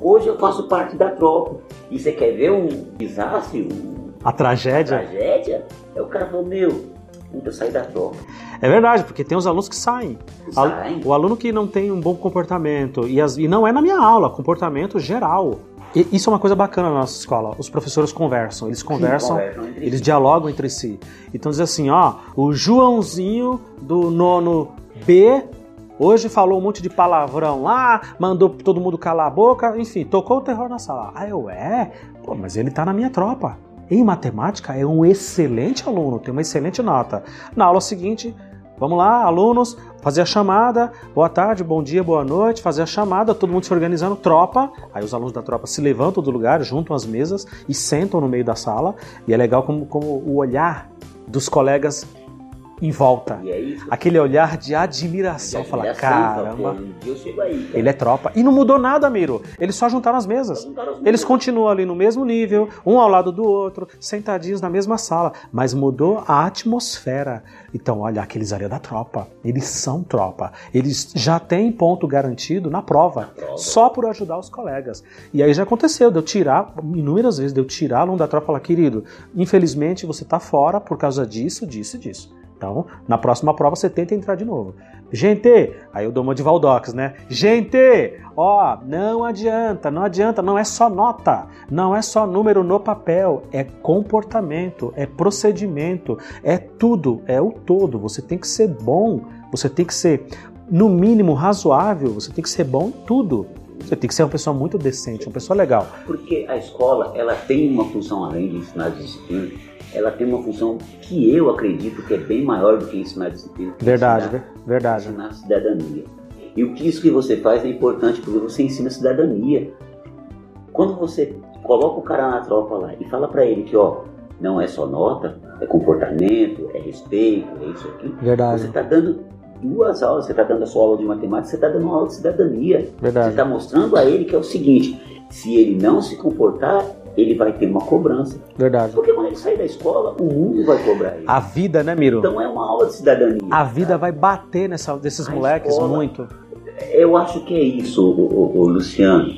hoje eu faço parte da tropa. E você quer ver um desastre, um...
a tragédia?
A tragédia? É o cara falou, meu, eu saí da tropa.
É verdade, porque tem os alunos que saem.
saem.
O aluno que não tem um bom comportamento, e, as, e não é na minha aula, comportamento geral. E isso é uma coisa bacana na nossa escola. Os professores conversam, eles conversam, Sim, conversam eles si. dialogam entre si. Então diz assim, ó, o Joãozinho do nono B Hoje falou um monte de palavrão lá, mandou todo mundo calar a boca, enfim, tocou o terror na sala. Ah, eu é? Pô, mas ele tá na minha tropa em matemática é um excelente aluno, tem uma excelente nota. Na aula seguinte, vamos lá, alunos, fazer a chamada, boa tarde, bom dia, boa noite, fazer a chamada, todo mundo se organizando, tropa. Aí os alunos da tropa se levantam do lugar, juntam as mesas e sentam no meio da sala. E é legal como, como o olhar dos colegas em volta.
É
Aquele olhar de admiração.
De
Fala, caramba.
Aí,
ele é tropa. E não mudou nada, Miro. Eles só juntaram as mesas. Juntaram Eles continuam ali no mesmo nível, um ao lado do outro, sentadinhos na mesma sala. Mas mudou a atmosfera. Então, olha, aqueles ali é da tropa. Eles são tropa. Eles já têm ponto garantido na prova, na prova. Só por ajudar os colegas. E aí já aconteceu, de eu tirar, inúmeras vezes, de eu tirar aluno da tropa e falar, querido, infelizmente você está fora por causa disso, disso e disso. Então, na próxima prova você tenta entrar de novo. Gente, aí eu dou uma de Valdox, né? Gente, ó, não adianta, não adianta, não é só nota, não é só número no papel, é comportamento, é procedimento, é tudo, é o todo. Você tem que ser bom, você tem que ser, no mínimo, razoável, você tem que ser bom em tudo. Você tem que ser uma pessoa muito decente, uma pessoa legal.
Porque a escola, ela tem uma função além de ensinar disciplina ela tem uma função que eu acredito que é bem maior do que ensinar disciplina.
Verdade,
ensinar,
verdade.
Ensinar cidadania. E o que isso que você faz é importante porque você ensina cidadania. Quando você coloca o cara na tropa lá e fala para ele que, ó, não é só nota, é comportamento, é respeito, é isso aqui.
Verdade.
Você está dando duas aulas, você está dando a sua aula de matemática, você está dando uma aula de cidadania.
Verdade.
Você está mostrando a ele que é o seguinte, se ele não se comportar, ele vai ter uma cobrança.
Verdade.
Porque quando ele sair da escola, o mundo vai cobrar ele.
A vida, né, Miro?
Então é uma aula de cidadania.
A vida vai bater nessa, desses
A
moleques
escola.
muito.
Eu acho que é isso, o, o- o Luciano.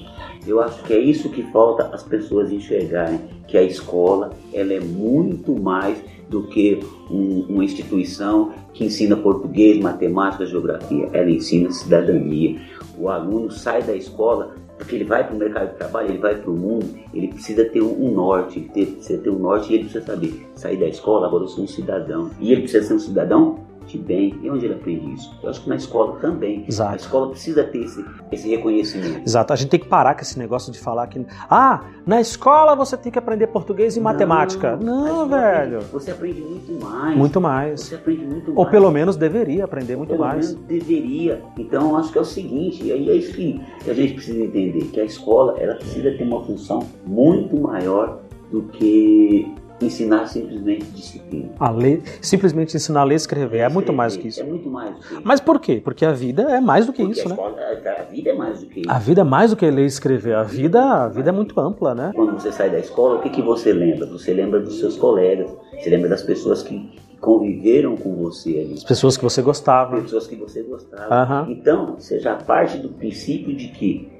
Eu acho que é isso que falta as pessoas enxergarem, que a escola ela é muito mais do que um- uma instituição que ensina português, matemática, geografia. Ela ensina cidadania. O aluno sai da escola porque ele vai para o mercado de trabalho, ele vai para o mundo, ele precisa ter um, norte, ele precisa ter um norte e ele precisa saber sair da escola, agora eu sou um cidadão. E ele precisa ser um cidadão de bem. E onde ele aprende isso? Eu acho que na escola também.
Exato.
A escola precisa ter esse, esse reconhecimento.
Exato. A gente tem que parar com esse negócio de falar que. Ah, na escola você tem que aprender português e matemática. Não,
a escola
velho.
Você aprende muito mais.
Muito mais.
Você aprende muito
Ou
mais.
pelo menos deveria aprender muito
Pelo
mais.
menos deveria. Então, eu acho que é o seguinte, e aí é isso que, que a gente precisa entender, que a escola ela precisa ter uma função muito maior do que ensinar simplesmente disciplina.
A ler, simplesmente ensinar a ler e escrever. É muito mais do que isso.
É muito mais do que isso.
Mas por quê? Porque a vida é mais do que
Porque
isso,
a
né?
escola, a, a vida é mais do que isso.
A vida é mais do que ler e escrever. A vida, a vida é muito ampla, né?
Quando você sai da escola, o que, que você lembra? Você lembra dos seus colegas, você lembra das pessoas que conviveram com você ali.
As pessoas que você gostava.
pessoas que você gostava.
Aham.
Então, você já parte do princípio de que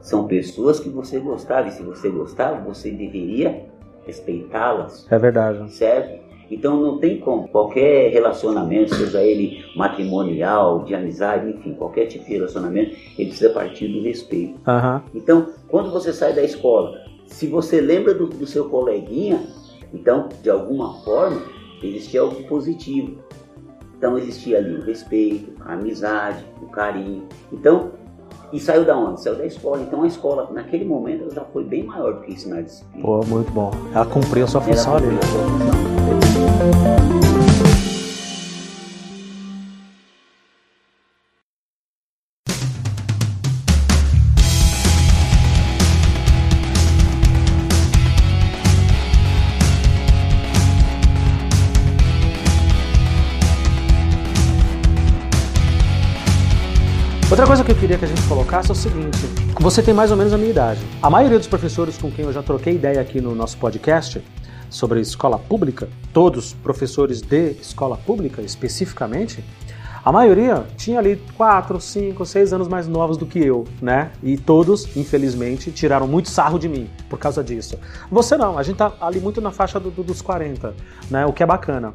são pessoas que você gostava, e se você gostava, você deveria respeitá-las,
É verdade.
certo? Então não tem como qualquer relacionamento, seja ele matrimonial, de amizade, enfim, qualquer tipo de relacionamento, ele precisa partir do respeito.
Aham.
Então, quando você sai da escola, se você lembra do, do seu coleguinha, então, de alguma forma, existia algo positivo. Então, existia ali o respeito, a amizade, o carinho. Então, e saiu da onde? Saiu da escola. Então, a escola, naquele momento, ela já foi bem maior do que ensinar disciplina.
Pô, muito bom. Ela cumpriu a sua
Ela
função ali.
cumpriu a sua função.
Queria que a gente colocasse é o seguinte: você tem mais ou menos a minha idade. A maioria dos professores com quem eu já troquei ideia aqui no nosso podcast sobre escola pública, todos professores de escola pública especificamente, a maioria tinha ali 4, 5, 6 anos mais novos do que eu, né? E todos, infelizmente, tiraram muito sarro de mim por causa disso. Você não, a gente tá ali muito na faixa do- do- dos 40, né? O que é bacana.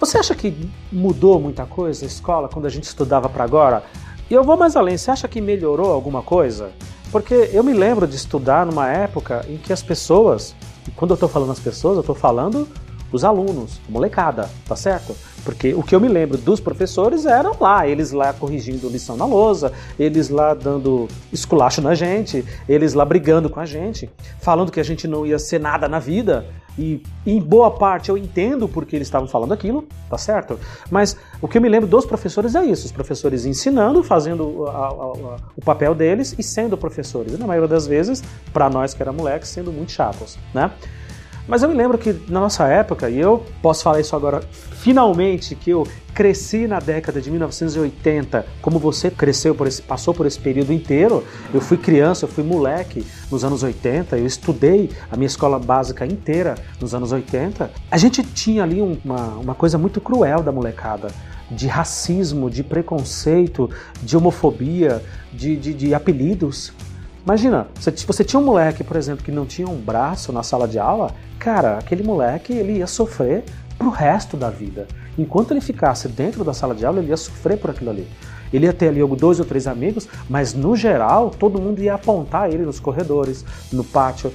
Você acha que mudou muita coisa a escola quando a gente estudava para agora? E eu vou mais além, você acha que melhorou alguma coisa? Porque eu me lembro de estudar numa época em que as pessoas, e quando eu estou falando as pessoas, eu estou falando os alunos, molecada, tá certo? Porque o que eu me lembro dos professores eram lá, eles lá corrigindo lição na lousa, eles lá dando esculacho na gente, eles lá brigando com a gente, falando que a gente não ia ser nada na vida. E em boa parte eu entendo porque eles estavam falando aquilo, tá certo? Mas o que eu me lembro dos professores é isso: os professores ensinando, fazendo a- a- a- o papel deles e sendo professores. E na maioria das vezes, para nós que era moleque, sendo muito chatos, né? Mas eu me lembro que na nossa época, e eu posso falar isso agora finalmente, que eu cresci na década de 1980, como você cresceu por esse, passou por esse período inteiro. Eu fui criança, eu fui moleque nos anos 80, eu estudei a minha escola básica inteira nos anos 80. A gente tinha ali um- uma, uma coisa muito cruel da molecada. De racismo, de preconceito, de homofobia, de, de, de apelidos. Imagina, você tinha um moleque, por exemplo, que não tinha um braço na sala de aula, cara, aquele moleque ele ia sofrer pro resto da vida. Enquanto ele ficasse dentro da sala de aula, ele ia sofrer por aquilo ali. Ele ia ter ali dois ou três amigos, mas no geral, todo mundo ia apontar ele nos corredores, no pátio.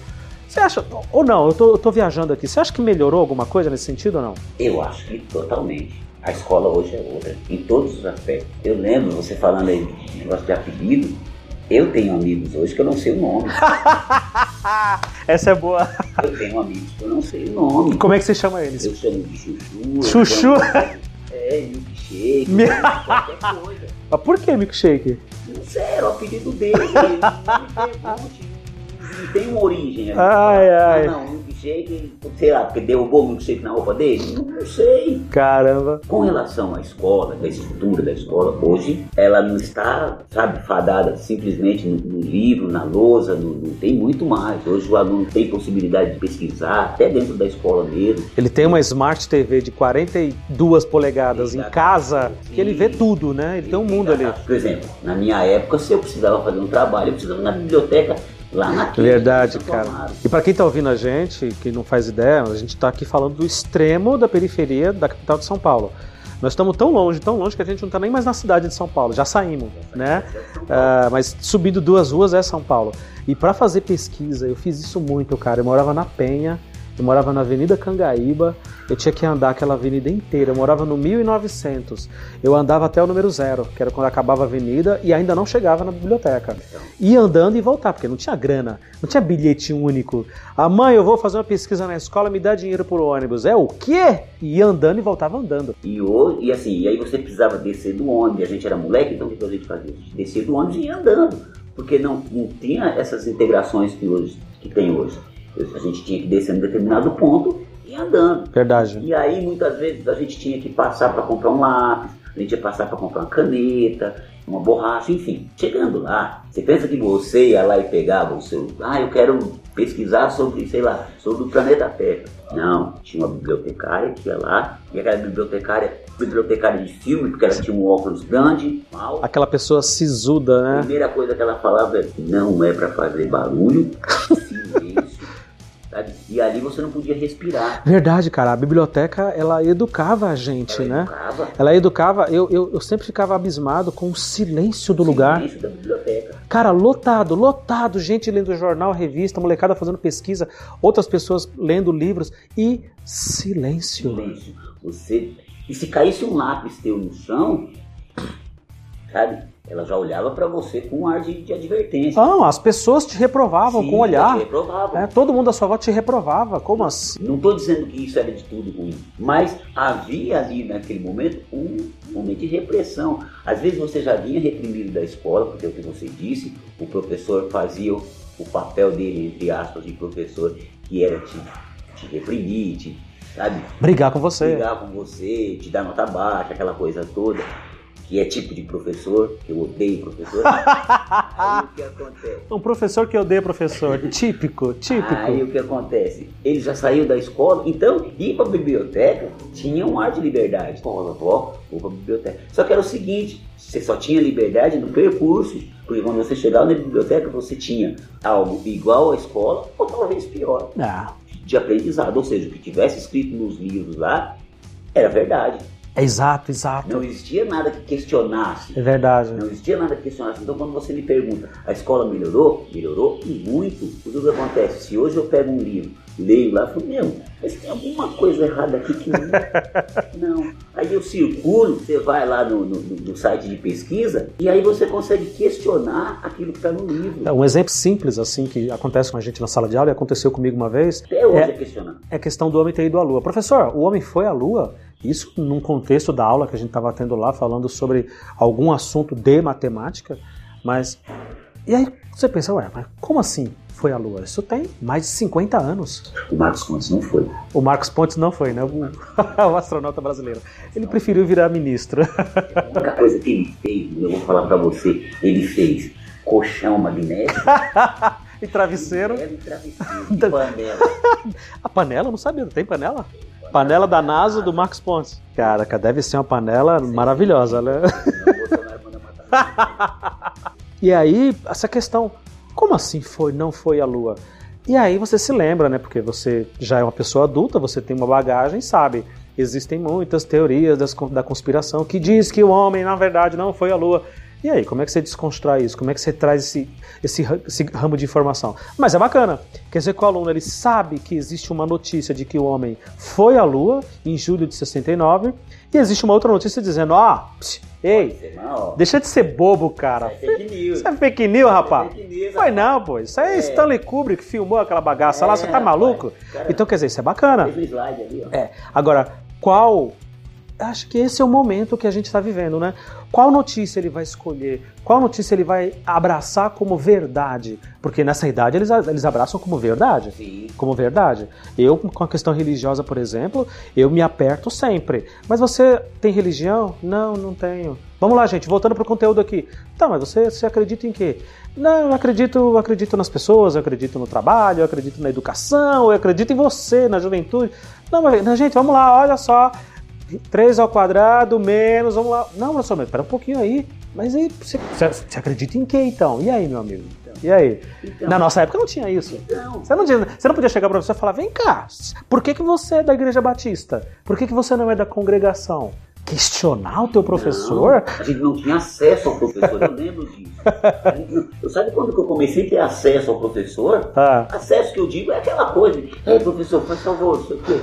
Você acha, ou não, eu tô, eu tô viajando aqui, você acha que melhorou alguma coisa nesse sentido ou não?
Eu acho que totalmente. A escola hoje é outra, em todos os aspectos. Eu lembro você falando aí de negócio de apelido. Eu tenho amigos hoje que eu não sei o nome. (laughs)
Essa é boa.
Eu tenho amigos que eu não sei o nome.
Como é que você chama eles?
Eu chamo de chuchu.
Chuchu?
É, milkshake,
Me-
qualquer coisa. (laughs)
Mas por que milkshake?
Não sei, era o apelido dele. Não me pergunte. Não tem uma origem.
Ai, ai.
Ah, não, milkshake, sei lá, porque derrubou o milkshake na roupa dele? Não, sei.
Caramba.
Com relação à escola, da estrutura da escola, hoje ela não está, sabe, fadada simplesmente no, no livro, na lousa, no- não tem muito mais. Hoje o aluno tem possibilidade de pesquisar, até dentro da escola mesmo.
Ele tem uma Smart TV de 42 polegadas em casa que ele vê tudo, né? Ele tem um mundo ali.
Por exemplo, na minha época, se eu precisava fazer um trabalho, eu precisava na biblioteca lá na quinta,
Verdade, cara. E pra quem tá ouvindo a gente, que não faz ideia, a gente tá aqui falando do extremo da periferia da capital de São Paulo. Nós estamos tão longe, tão longe que a gente não tá nem mais na cidade de São Paulo, já saímos, né? Ah, mas subindo duas ruas é São Paulo. E pra fazer pesquisa, eu fiz isso muito, cara. Eu morava na Penha, eu morava na Avenida Cangaíba, eu tinha que andar aquela avenida inteira. Eu morava no 1900. Eu andava até o número zero, que era quando acabava a avenida, e ainda não chegava na biblioteca. Ia andando e voltar, porque não tinha grana, não tinha bilhete único. A mãe, eu vou fazer uma pesquisa na escola, me dá dinheiro por ônibus. É o quê? Ia andando e voltava andando.
E, hoje, e assim, e aí você precisava descer do ônibus, a gente era moleque, então o que a gente fazia? Descia do ônibus e ia andando, porque não, não tinha essas integrações que, hoje, que tem hoje. A gente tinha que descer em determinado ponto e andando.
Verdade.
E aí muitas vezes a gente tinha que passar para comprar um lápis, a gente ia passar para comprar uma caneta, uma borracha, enfim. Chegando lá, você pensa que você ia lá e pegava o seu. Ah, eu quero pesquisar sobre, sei lá, sobre o planeta Terra. Não, tinha uma bibliotecária que ia lá, e aquela bibliotecária, bibliotecária de filme, porque ela tinha um óculos grande, mal.
Aquela pessoa sisuda,
A
né?
primeira coisa que ela falava é: não é para fazer barulho. (laughs) Sabe? E ali você não podia respirar.
Verdade, cara. A biblioteca, ela educava a gente,
Ela
né?
educava.
Ela educava. Eu, eu, eu sempre ficava abismado com o silêncio do lugar.
Silêncio da biblioteca.
Cara, lotado, lotado. Gente lendo jornal, revista, molecada fazendo pesquisa, outras pessoas lendo livros e silêncio.
silêncio. Você. E se caísse um lápis teu no chão, sabe? Ela já olhava pra você com um ar de, de advertência.
Não, as pessoas te reprovavam
Sim,
com o olhar.
te reprovavam.
É, todo mundo à sua volta te reprovava. Como assim?
Não estou dizendo que isso era de tudo ruim, mas havia ali naquele momento um momento de repressão. Às vezes você já vinha reprimido da escola, porque é o que você disse, o professor fazia o, o papel dele, entre aspas, de professor, que era te, te reprimir, te, sabe?
Brigar com você.
brigar com você, te dar nota baixa, aquela coisa toda, que é tipo de professor, que eu odeio professor. (laughs) Aí o que acontece?
Um professor que odeia professor. típico, típico.
Aí o que acontece? Ele já saiu da escola, então ir pra biblioteca tinha um ar de liberdade. Pô, vou, vou pra biblioteca. Só que era o seguinte, você só tinha liberdade no percurso, porque quando você chegava na biblioteca você tinha algo igual à escola, ou talvez pior,
Ah,
de aprendizado. Ou seja, o que tivesse escrito nos livros lá era verdade.
É exato, exato.
Não existia nada que questionasse.
É verdade.
Não existia nada que questionasse. Então, quando você me pergunta, a escola melhorou? Melhorou e muito. O que acontece? Se hoje eu pego um livro, leio lá, eu falo, meu, mas tem alguma coisa errada aqui que não. (laughs) não. Aí eu circulo, você vai lá no, no- no site de pesquisa e aí você consegue questionar aquilo que está no livro.
Um exemplo simples, assim, que acontece com a gente na sala de aula e aconteceu comigo uma vez,
Até hoje é,
é,
questionar.
é a questão do homem ter ido à Lua. Professor, o homem foi à Lua? Isso num contexto da aula que a gente estava tendo lá, falando sobre algum assunto de matemática, mas. E aí você pensa, ué, mas como assim foi à Lua? Isso tem mais de 50 anos.
O Marcos Pontes não foi.
O Marcos Pontes não foi, né? O, (laughs) o astronauta brasileiro. Ele preferiu virar ministro. (laughs)
A única coisa que ele fez, eu vou falar para você, ele fez colchão magnético (laughs)
e travesseiro.
e travesseiro, e panela.
A panela? Não sabia, tem panela? Panela da NASA do Marcos Pontes. Caraca, deve ser uma panela maravilhosa, né?
Não.
E aí, essa questão, como assim foi, não foi a Lua? E aí você se lembra, né? Porque você já é uma pessoa adulta, você tem uma bagagem, sabe? Existem muitas teorias das da conspiração que diz que o homem, na verdade, não foi a Lua. E aí, como é que você desconstrói isso? Como é que você traz esse, esse, esse ramo de informação? Mas é bacana. Quer dizer que o aluno ele sabe que existe uma notícia de que o homem foi à Lua em julho de 69 e existe uma outra notícia dizendo, ó, oh, ei, não, deixa de ser bobo, cara. Isso é fake news. Isso é fake news, rapaz. É Foi não, pô. Isso aí é, é Stanley Kubrick filmou aquela bagaça é, lá, você tá maluco? Cara, então, quer dizer, isso é bacana. Slide ali, ó. É. Agora, qual acho que esse é o momento que a gente está vivendo, né? Qual notícia ele vai escolher? Qual notícia ele vai abraçar como verdade? Porque nessa idade eles, eles abraçam como verdade. Sim. Como verdade. Eu, com a questão religiosa, por exemplo, eu me aperto sempre. Mas você tem religião? Não, não tenho. Vamos lá, gente, voltando para o conteúdo aqui. Tá, mas você, você acredita em quê? Não, eu acredito, eu acredito nas pessoas, eu acredito no trabalho, eu acredito na educação, eu acredito em você, na juventude. Não, mas, gente, vamos lá, olha só. 3 ao quadrado menos, vamos lá. Não, professor, mas espera um pouquinho aí. Mas aí, você, você, acredita em quê então? E aí, meu amigo? Então, e aí? Então, Na nossa época não tinha isso. Então, você, não tinha, você não podia chegar para você e falar: vem cá, por que, que você é da Igreja Batista? Por que, que você não é da congregação? questionar o teu professor?
Não, a gente não tinha acesso ao professor, eu lembro disso. Eu, sabe quando que eu comecei a ter acesso ao professor? Ah. Acesso que eu digo é aquela coisa, é professor, faz favor, sei o quê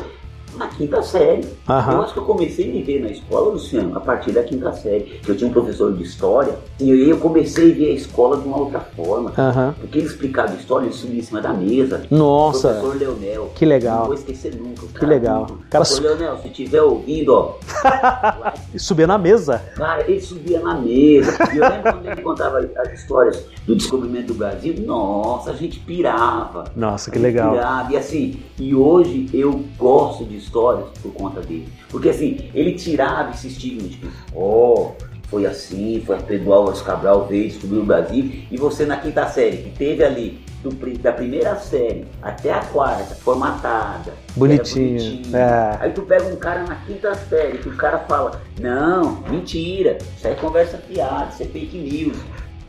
na quinta série. Eu acho que eu comecei a me ver na escola, Luciano, a partir da quinta série. Eu tinha um professor de história e eu comecei a ver a escola de uma outra forma. Porque ele explicava história, ele subia em cima da mesa.
Nossa!
O professor Leonel.
Que legal. Não
vou esquecer nunca.
Cara, que legal.
Cara, professor Leonel, se estiver ouvindo, ó. (laughs)
subia na mesa.
Cara, ele subia na mesa. E eu lembro quando ele contava as histórias do descobrimento do Brasil, nossa, a gente pirava.
Nossa, que legal.
Pirava. E assim, e hoje eu gosto disso histórias por conta dele. Porque assim, ele tirava esse estigma de que, oh, foi assim, foi Pedro Álvares Cabral veio, descobriu o Brasil, e você na quinta série, que teve ali do, da primeira série até a quarta, formatada.
Bonitinho. bonitinho. É.
Aí tu pega um cara na quinta série, que o cara fala, não, mentira, isso aí é conversa fiada, isso é fake news.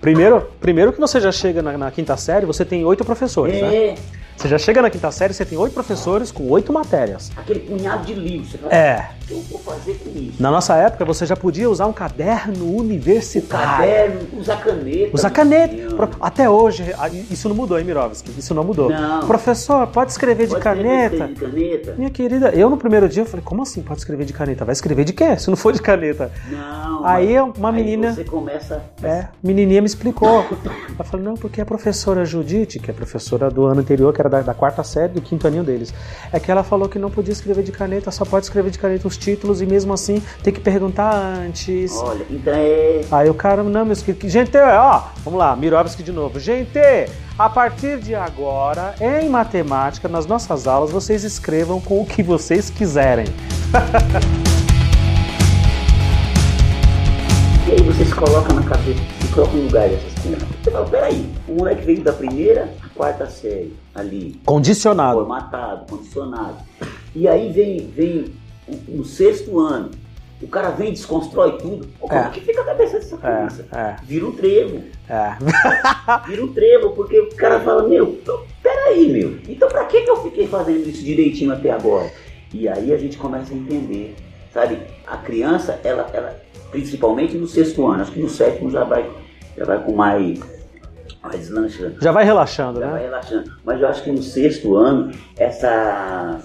Primeiro, primeiro que você já chega na, na quinta série, você tem oito professores, né? é. né? Você já chega na quinta série, você tem oito professores com oito matérias.
Aquele punhado de livros. Você
fala, é.
O que eu vou fazer com isso?
Na nossa época, você já podia usar um caderno universitário. Um
caderno, usar caneta.
Usar caneta. Até hoje, isso não mudou, hein, Mirovski? Isso não mudou.
Não.
Professor, pode escrever pode de caneta?
de caneta?
Minha querida, eu no primeiro dia eu falei, como assim pode escrever de caneta? Vai escrever de quê? Se não for de caneta.
Não.
Aí uma menina.
Aí você começa.
É, menininha me explicou. (laughs) Ela falou, não, porque a professora Judite, que é professora do ano anterior, que era da, da quarta série, do quinto aninho deles, é que ela falou que não podia escrever de caneta, só pode escrever de caneta os títulos e mesmo assim tem que perguntar antes.
Olha, então é.
Aí o cara, não, meus queridos. Gente, ó, vamos lá, Mirovski de novo. Gente, a partir de agora, em matemática, nas nossas aulas, vocês escrevam com o que vocês quiserem.
E aí você se coloca na cabeça, se coloca no lugar dessas crianças. Você fala, peraí, o moleque veio da primeira à quarta série ali.
Condicionado.
Formatado, condicionado. E aí vem, vem no sexto ano, o cara vem e desconstrói tudo. Pô, como é. que fica a cabeça dessa criança? É, é. Vira um trevo.
É. (laughs)
Vira um trevo, porque o cara fala, meu, peraí, meu, então pra que, que eu fiquei fazendo isso direitinho até agora? E aí a gente começa a entender, sabe? A criança, ela, ela principalmente no sexto ano. Acho que no sétimo já vai, já vai com mais, mais deslanchando.
Já vai relaxando,
já
né?
Vai relaxando. Mas eu acho que no sexto ano, essa.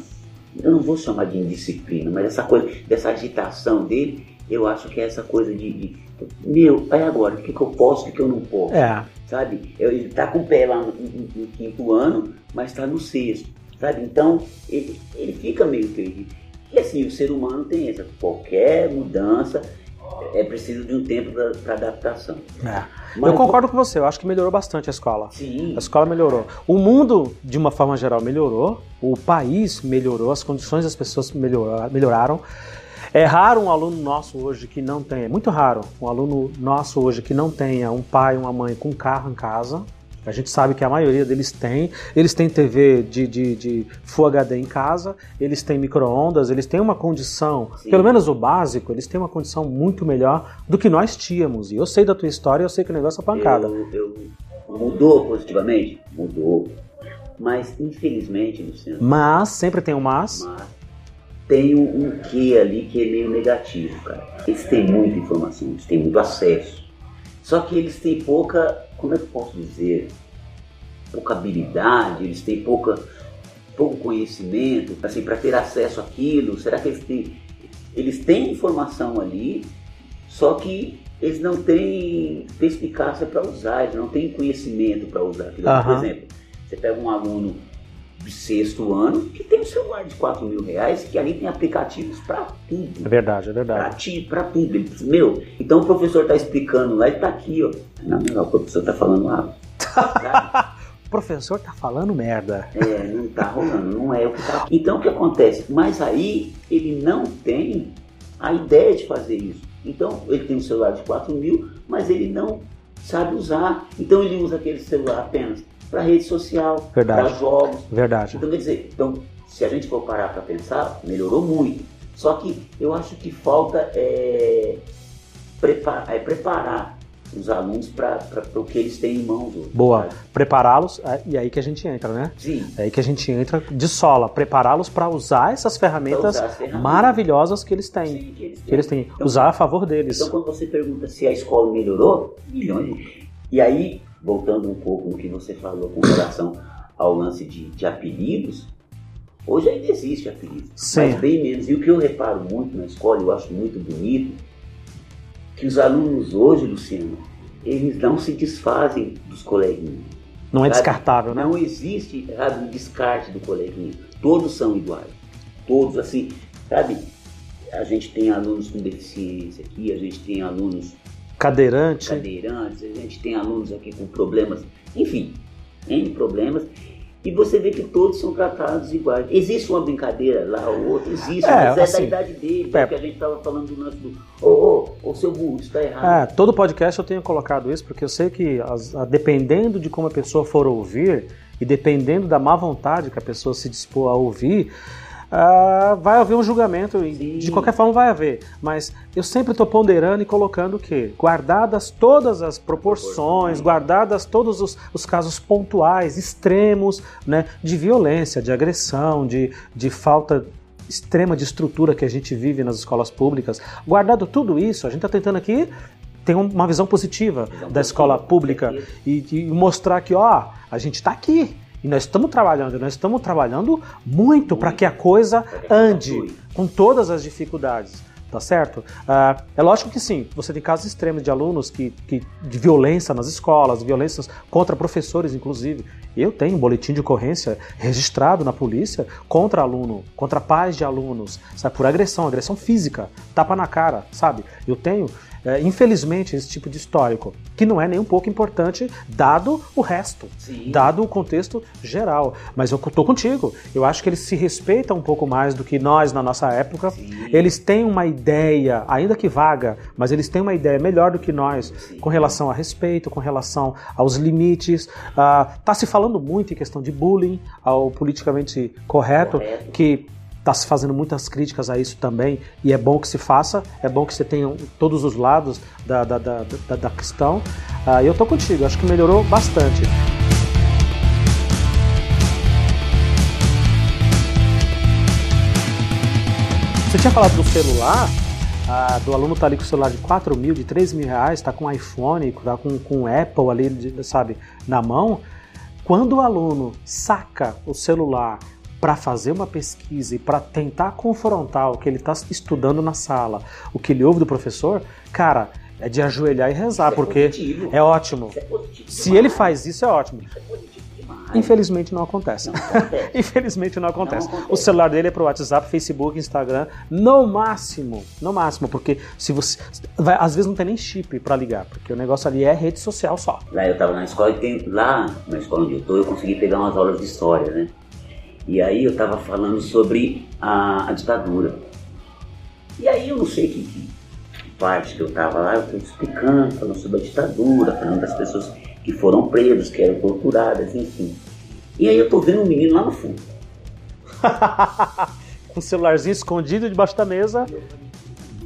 Eu não vou chamar de indisciplina, mas essa coisa, dessa agitação dele, eu acho que é essa coisa de. de meu, é agora, o que, que eu posso, o que, que eu não posso?
É.
Sabe? Ele tá com o pé lá no, no, no quinto ano, mas está no sexto. Sabe? Então, ele, ele fica meio perdido. E assim, o ser humano tem essa, qualquer mudança, é preciso de um tempo para adaptação.
É. eu concordo com você, eu acho que melhorou bastante a escola.
Sim.
A escola melhorou. O mundo, de uma forma geral, melhorou, o país melhorou, as condições das pessoas melhoraram. É raro um aluno nosso hoje que não tenha, é muito raro um aluno nosso hoje que não tenha um pai, uma mãe com carro em casa, a gente sabe que a maioria deles tem. Eles têm TV de, de, de Full HD em casa, eles têm micro-ondas, eles têm uma condição, Sim. pelo menos o básico, eles têm uma condição muito melhor do que nós tínhamos. E eu sei da tua história, eu sei que o negócio é pancada.
Eu, eu, mudou positivamente? Mudou. Mas, infelizmente, Luciano.
Mas, sempre tem um mas.
mas tem um, um quê ali que é meio negativo, cara. Eles têm muita informação, eles têm muito acesso. Só que eles têm pouca, como é que eu posso dizer? Pouca habilidade, eles têm pouca, pouco conhecimento, assim, para ter acesso àquilo. Será que eles têm, eles têm informação ali, só que eles não têm perspicácia para usar, eles não têm conhecimento para usar aquilo.
Aham.
Por exemplo, você pega um aluno de sexto ano que tem um celular de 4 mil reais, que ali tem aplicativos para tudo.
É verdade, é verdade.
ti, pra tudo. Ele, meu, então o professor tá explicando lá e tá aqui, ó. Não, o professor tá falando lá. (laughs)
O professor tá falando merda.
É, não tá rolando, não é o que tá. Então o que acontece? Mas aí ele não tem a ideia de fazer isso. Então ele tem um celular de 4 mil, mas ele não sabe usar. Então ele usa aquele celular apenas para rede social, para jogos.
Verdade.
Então quer dizer, então, se a gente for parar para pensar, melhorou muito. Só que eu acho que falta é, preparar, é preparar os alunos para o que eles têm em mãos hoje.
Boa. Prepará-los, é, e aí que a gente entra, né?
Sim.
É aí que a gente entra de sola, prepará-los para usar essas ferramentas
usar as ferramentas.
maravilhosas que eles têm.
Sim, que eles
Que eles têm.
Então,
Usar a favor deles.
Então, quando você pergunta se a escola melhorou, milhões. E aí, voltando um pouco no que você falou com relação ao lance de, de apelidos, hoje ainda existe apelido,
Sim.
mas bem menos. E o que eu reparo muito na escola, eu acho muito bonito, que os alunos hoje, Luciano, eles não se desfazem dos coleguinhas.
Não é
sabe?
descartável, né?
Não existe sabe, o descarte do coleguinha. Todos são iguais. Todos, assim, sabe? A gente tem alunos com deficiência aqui, a gente tem alunos
Cadeirante.
cadeirantes, a gente tem alunos aqui com problemas, enfim, N problemas. E você vê que todos são tratados iguais. Existe uma brincadeira lá ou outra, existe,
É,
mas é
assim,
da idade dele,
é.
é que a gente estava falando do lance do. Ô, ô, ô, seu burro, isso está errado.
É, todo podcast eu tenho colocado isso, porque eu sei que as- a- dependendo de como a pessoa for ouvir e dependendo da má vontade que a pessoa se dispor a ouvir, ah, vai haver um julgamento
Sim.
de qualquer forma vai haver. Mas eu sempre estou ponderando e colocando o quê? Guardadas todas as proporções, guardadas todos os, os casos pontuais, extremos, né, de violência, de agressão, de, de falta extrema de estrutura que a gente vive nas escolas públicas. Guardado tudo isso, a gente está tentando aqui ter um- uma visão positiva da escola pública e, e mostrar que, ó, a gente está aqui. E nós estamos trabalhando, nós estamos trabalhando muito para que a coisa ande com todas as dificuldades, tá certo? Ah, é lógico que sim, você tem casos extremos de alunos que, que de violência nas escolas, violências contra professores, inclusive. Eu tenho um boletim de ocorrência registrado na polícia contra aluno, contra pais de alunos, sabe, por agressão, agressão física, tapa na cara, sabe? Eu tenho, é, infelizmente, esse tipo de histórico, que não é nem um pouco importante, dado o resto
Sim.
dado o contexto geral. Mas eu tô contigo. Eu acho que eles se respeitam um pouco mais do que nós na nossa época.
Sim.
Eles têm uma ideia, ainda que vaga, mas eles têm uma ideia melhor do que nós
Sim.
com relação a respeito, com relação aos limites. Ah, tá se falando muito em questão de bullying, ao politicamente correto,
Correto.
que está se fazendo muitas críticas a isso também, e é bom que se faça, é bom que você tenha todos os lados da, da, da, da- da questão. Ah, eu tô contigo, acho que melhorou bastante. Você tinha falado do celular, ah, do aluno tá ali com o celular de 4 mil, de 3 mil reais, tá com iPhone, tá com, com Apple ali, de- sabe, na mão. Quando o aluno saca o celular para fazer uma pesquisa e para tentar confrontar o que ele está estudando na sala, o que ele ouve do professor, cara, é de ajoelhar e rezar,
Isso é
porque
positivo.
é ótimo.
Isso é
Se ele faz isso, é ótimo.
Isso é.
Infelizmente não acontece.
Não acontece. (laughs)
Infelizmente não acontece.
Não acontece.
O celular dele é pro WhatsApp, Facebook, Instagram, no máximo, no máximo, porque se você vai, às vezes não tem nem chip para ligar, porque o negócio ali é rede social só.
Lá eu tava na escola e tem, lá na escola onde eu tô, eu consegui pegar umas aulas de história, né? E aí eu tava falando sobre a, a ditadura. E aí eu não sei que, que parte que eu tava lá, eu tô explicando, falando sobre a ditadura, falando das pessoas que foram presas, que eram torturadas, enfim. E aí eu tô vendo um menino lá no fundo. (laughs)
Com o celularzinho escondido debaixo da mesa.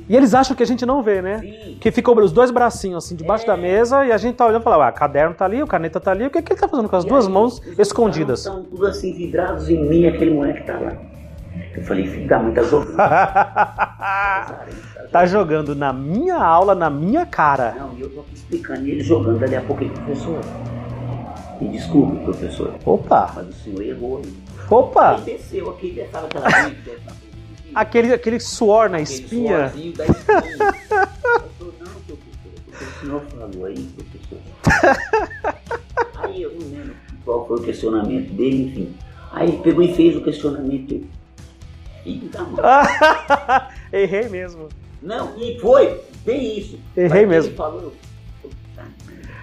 E eles acham que a gente não vê, né?
Sim.
Que ficou os dois bracinhos assim debaixo
É.
da mesa e a gente tá olhando e fala, ué, caderno tá ali, o caneta tá ali, o que, que ele tá fazendo com as
E
duas
aí,
mãos
os
escondidas?
Estão tudo assim vidrados em mim, aquele moleque tá lá. Eu falei, filho da mãe, tá jogando. (laughs)
tá jogando na minha aula, na minha cara.
Não, e eu tô aqui explicando, e ele jogando, dali a pouco ele, professor, me desculpe, professor.
Opa!
Mas o senhor errou. Hein?
Opa!
Aí desceu aqui, descava aquela
aquele, aquele suor na aquele espinha.
Suorzinho da espinha. (laughs) eu não, professor, o senhor falou aí, professor. aí eu não lembro qual foi o questionamento dele, enfim. Aí ele pegou e fez o questionamento dele. (laughs)
Errei mesmo.
Não, e foi, bem isso.
Errei mesmo.
Ele falou,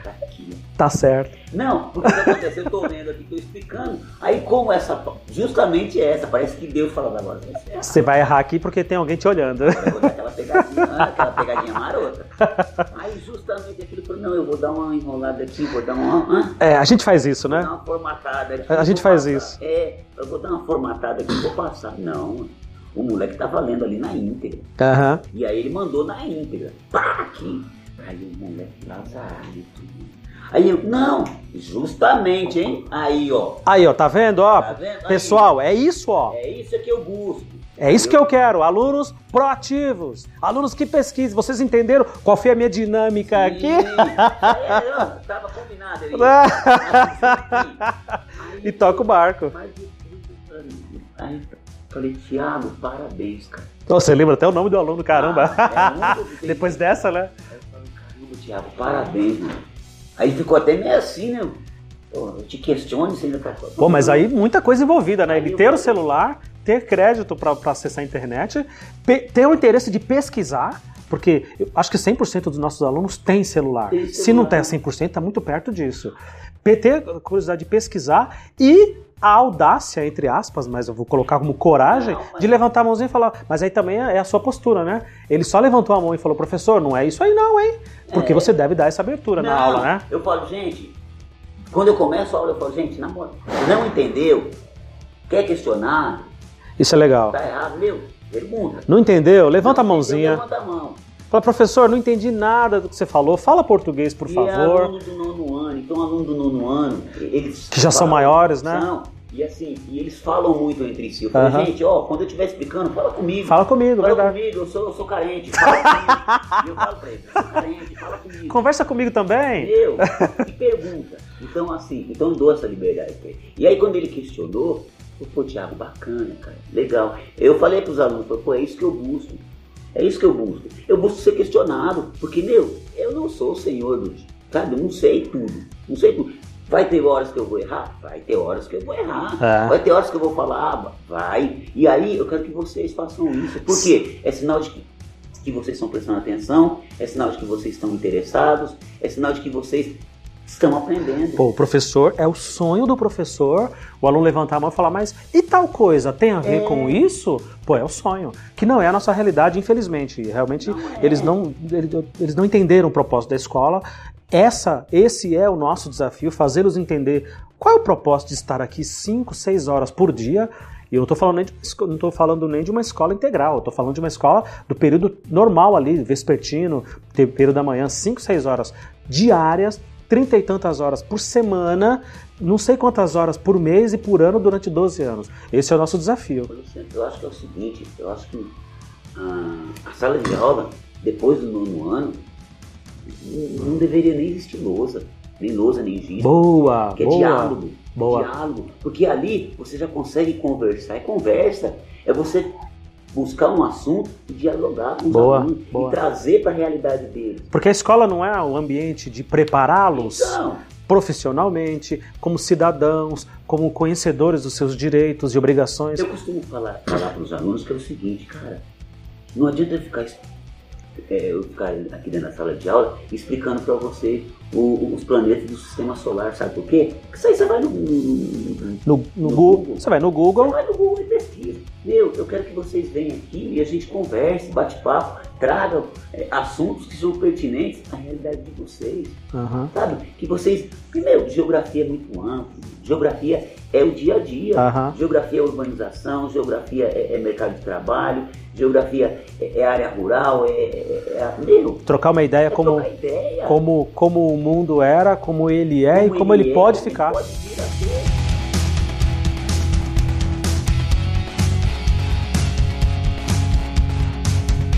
tá aqui. Tá certo.
Não, porque o que aconteceu, eu tô lendo aqui, tô explicando. Aí como essa, justamente essa, parece que Deus falando agora.
Você vai errar aqui porque tem alguém te olhando.
Eu vou dar aquela pegadinha, aquela pegadinha marota. (laughs) Aí justamente aquilo falou, não, eu vou dar uma enrolada aqui, vou dar uma...
É, a gente faz isso, né?
Vou dar uma formatada aqui.
A gente faz passar. isso.
É, eu vou dar uma formatada aqui, vou passar. Não, o moleque tava lendo ali na íntegra.
Uhum.
E aí ele mandou na íntegra. Pá, aqui. Aí o moleque lazarito. Aí eu, não, justamente, hein? Aí, ó.
Aí, ó, tá vendo, ó? Tá vendo? Pessoal, é isso, ó.
É isso que eu busco.
É isso que eu quero, alunos proativos, alunos que pesquisem. Vocês entenderam qual foi a minha dinâmica Sim. aqui?
É, tava combinado.
aí, (laughs) e toca o barco.
Mas, aí, falei, Thiago, parabéns, cara.
Você lembra até o nome do aluno, caramba. Ah, é (laughs) Depois dessa, né?
Aí eu falei, caramba, Thiago, parabéns, mano. Aí ficou até meio assim, né? Pô, eu te questiono se ainda tá.
Pô, mas aí muita coisa envolvida, né? Ele ter o celular, ter crédito para acessar a internet, ter o interesse de pesquisar, porque eu acho que 100% dos nossos alunos têm celular. Tem celular. Se não tem 100%, está muito perto disso. Ter curiosidade de pesquisar e a audácia, entre aspas, mas eu vou colocar como coragem, não, mas... de levantar a mãozinha e falar. Mas aí também é a sua postura, né? Ele só levantou a mão e falou, professor, não é isso aí não, hein? Porque é. você deve dar essa abertura
não,
na aula, né?
Eu falo, gente, quando eu começo a aula, eu falo, gente, na moral, não entendeu, quer questionar.
Isso é legal.
Tá errado, meu, pergunta.
Não entendeu? Levanta não a mãozinha.
levanta a mão.
Fala, professor, não entendi nada do que você falou. Fala português, por
e
favor.
É aluno do nono ano. Então, aluno do nono ano, eles.
Que já são maiores, né?
Não. E assim, e eles falam muito entre si. Eu falei, uhum. gente, ó, quando eu estiver explicando, fala comigo.
Fala comigo,
fala
verdade.
comigo, eu sou, eu sou carente, fala comigo. e (laughs) eu falo pra ele, eu sou carente, fala comigo.
Conversa comigo também.
Eu, (laughs) e pergunta. Então, assim, então eu dou essa liberdade pra ele. E aí, quando ele questionou, eu pô, Thiago, bacana, cara, legal. Eu falei pros alunos, pô, é isso que eu busco. É isso que eu busco. Eu busco ser questionado, porque, meu, eu não sou o senhor do. Sabe, eu não sei tudo. Não sei tudo. Vai ter horas que eu vou errar? Vai ter horas que eu vou errar. É. Vai ter horas que eu vou falar? Vai. E aí eu quero que vocês façam isso. Por quê? É sinal de que, que vocês estão prestando atenção, é sinal de que vocês estão interessados, é sinal de que vocês estão aprendendo.
Pô, o professor, é o sonho do professor o aluno levantar a mão e falar, mas e tal coisa tem a ver é. com isso? Pô, é o sonho. Que não é a nossa realidade, infelizmente. Realmente, não é. eles, não, eles não entenderam o propósito da escola essa, esse é o nosso desafio, fazê-los entender qual é o propósito de estar aqui 5, 6 horas por dia. E eu não estou falando, não falando nem de uma escola integral, estou falando de uma escola do período normal ali, vespertino, período da manhã, 5, 6 horas diárias, trinta e tantas horas por semana, não sei quantas horas por mês e por ano durante 12 anos. Esse é o nosso desafio.
Eu acho que é o seguinte, eu acho que a, a sala de aula, depois do nono ano, não deveria nem existir lousa. Nem lousa, nem giz.
Boa!
Que é
boa,
diálogo.
Boa.
Diálogo. Porque ali você já consegue conversar. É conversa. É você buscar um assunto e dialogar com os
boa,
alunos
boa.
e trazer para a realidade deles.
Porque a escola não é o ambiente de prepará-los
então,
profissionalmente, como cidadãos, como conhecedores dos seus direitos e obrigações.
Eu costumo falar, falar para os alunos que é o seguinte, cara, não adianta ficar é, eu ficar aqui dentro da sala de aula explicando para você o, os planetas do sistema solar, sabe por quê? Porque isso aí você vai no, no,
no, no, Google, Google, Você vai no Google.
Você vai no Google e pesquisa. Meu, eu quero que vocês venham aqui e a gente converse, bate papo, traga é, assuntos que são pertinentes à realidade de vocês.
Uhum.
Sabe? Que vocês. Primeiro, geografia é muito ampla. Geografia é o dia a dia.
Uhum.
Geografia é urbanização, geografia é, é mercado de trabalho, geografia é, é, área rural, é, é. é
trocar uma ideia, é como,
ideia.
como como o mundo era, como ele é como e como ele, ele é, pode
é,
ficar.
Ele pode.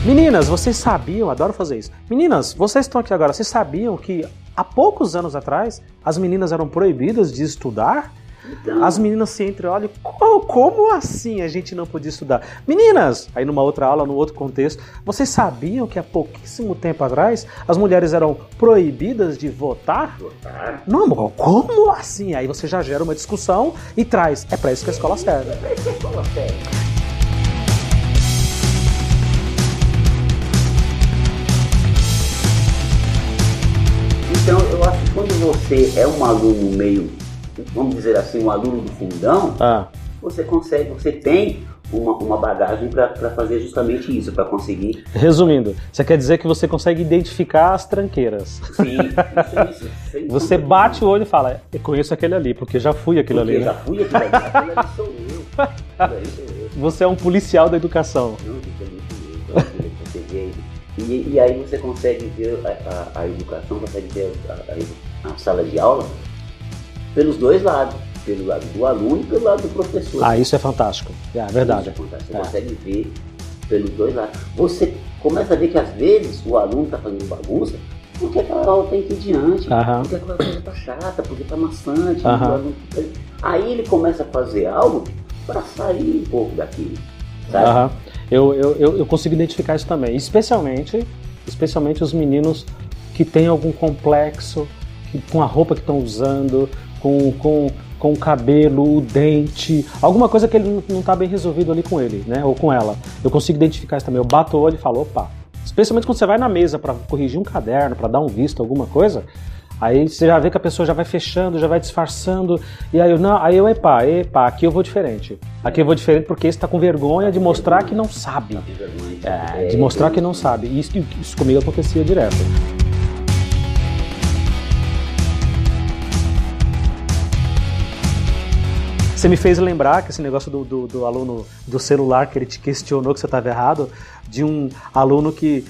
Meninas, vocês sabiam, adoro fazer isso. Meninas, vocês estão aqui agora, vocês sabiam que há poucos anos atrás as meninas eram proibidas de estudar? Então... As meninas se entreolham, como assim a gente não podia estudar? Meninas, aí numa outra aula, num outro contexto, vocês sabiam que há pouquíssimo tempo atrás as mulheres eram proibidas de votar? Votar? Não, como assim? Aí você já gera uma discussão e traz, é para isso que a escola serve. É para isso que a escola serve.
Então, eu acho que quando você é um aluno meio, vamos dizer assim, um aluno do fundão, ah. você consegue, você tem uma, uma bagagem para fazer justamente isso, para conseguir.
Resumindo, você quer dizer que você consegue identificar as tranqueiras.
Sim, isso, isso. (laughs)
você bate o olho e fala, eu conheço aquele ali, porque já fui aquele
porque
ali.
Né? Já fui aquele ali, aquele ali sou eu.
Você é um policial da educação.
É e, e aí você consegue ver a, a, a educação, consegue ver a, a, sala de aula pelos dois lados, pelo lado do aluno e pelo lado do professor.
Ah, isso é fantástico. É verdade.
Isso é fantástico. Você é. consegue ver pelos dois lados. Você começa a ver que às vezes o aluno está fazendo bagunça porque aquela aula tem que ir diante, uhum. porque aquela coisa está chata, porque está maçante. Uhum. Aí ele começa a fazer algo para sair um pouco daquilo. Sabe?
Uhum. Eu, eu, eu consigo identificar isso também, especialmente, especialmente os meninos que têm algum complexo que, com a roupa que estão usando, com, com, com o cabelo, o dente, alguma coisa que ele não está bem resolvido ali com ele, né? Ou com ela. Eu consigo identificar isso também. Eu bato o olho e falo, opa. Especialmente quando você vai na mesa para corrigir um caderno, para dar um visto, alguma coisa, Aí você já vê que a pessoa já vai fechando, já vai disfarçando. E aí eu, não, aí eu, epa, epa, aqui eu vou diferente. Aqui eu vou diferente porque esse tá com vergonha de mostrar que não sabe. É, de mostrar que não sabe. E isso, isso comigo acontecia direto. Você me fez lembrar que esse negócio do, do, do aluno do celular que ele te questionou que você estava errado, de um aluno que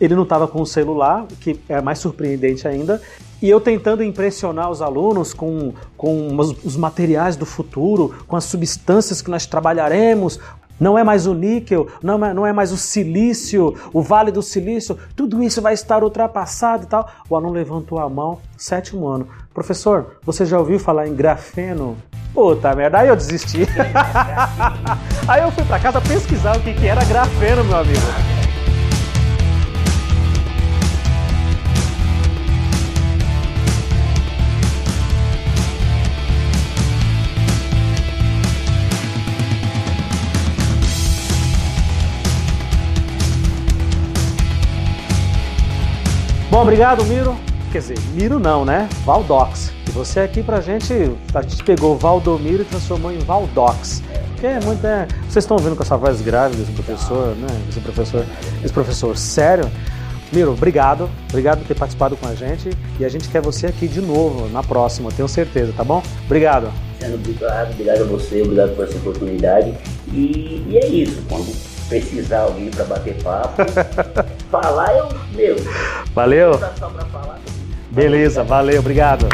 ele não estava com o celular, que é mais surpreendente ainda, e eu tentando impressionar os alunos com, com os, materiais do futuro, com as substâncias que nós trabalharemos, não é mais o níquel, não é, não é mais o silício, o vale do silício, tudo isso vai estar ultrapassado e tal. O aluno levantou a mão, sétimo ano. Professor, você já ouviu falar em grafeno? Puta merda, aí eu desisti. (laughs) aí eu fui para casa pesquisar o que, que era grafeno, meu amigo. Bom, obrigado, Miro. Quer dizer, Miro não, né? Valdox. Você aqui pra gente, a gente pegou Valdomiro e transformou em Valdox. Que é muito. É, vocês estão vendo com essa voz grave desse professor, né? Esse professor, esse professor sério. Miro, obrigado. Obrigado por ter participado com a gente. E a gente quer você aqui de novo na próxima, tenho certeza, tá bom? Obrigado.
Obrigado, obrigado a você, obrigado por essa oportunidade. E, e é isso, quando precisar alguém para bater papo, (laughs) falar eu, meu.
Valeu. Beleza, valeu, obrigado.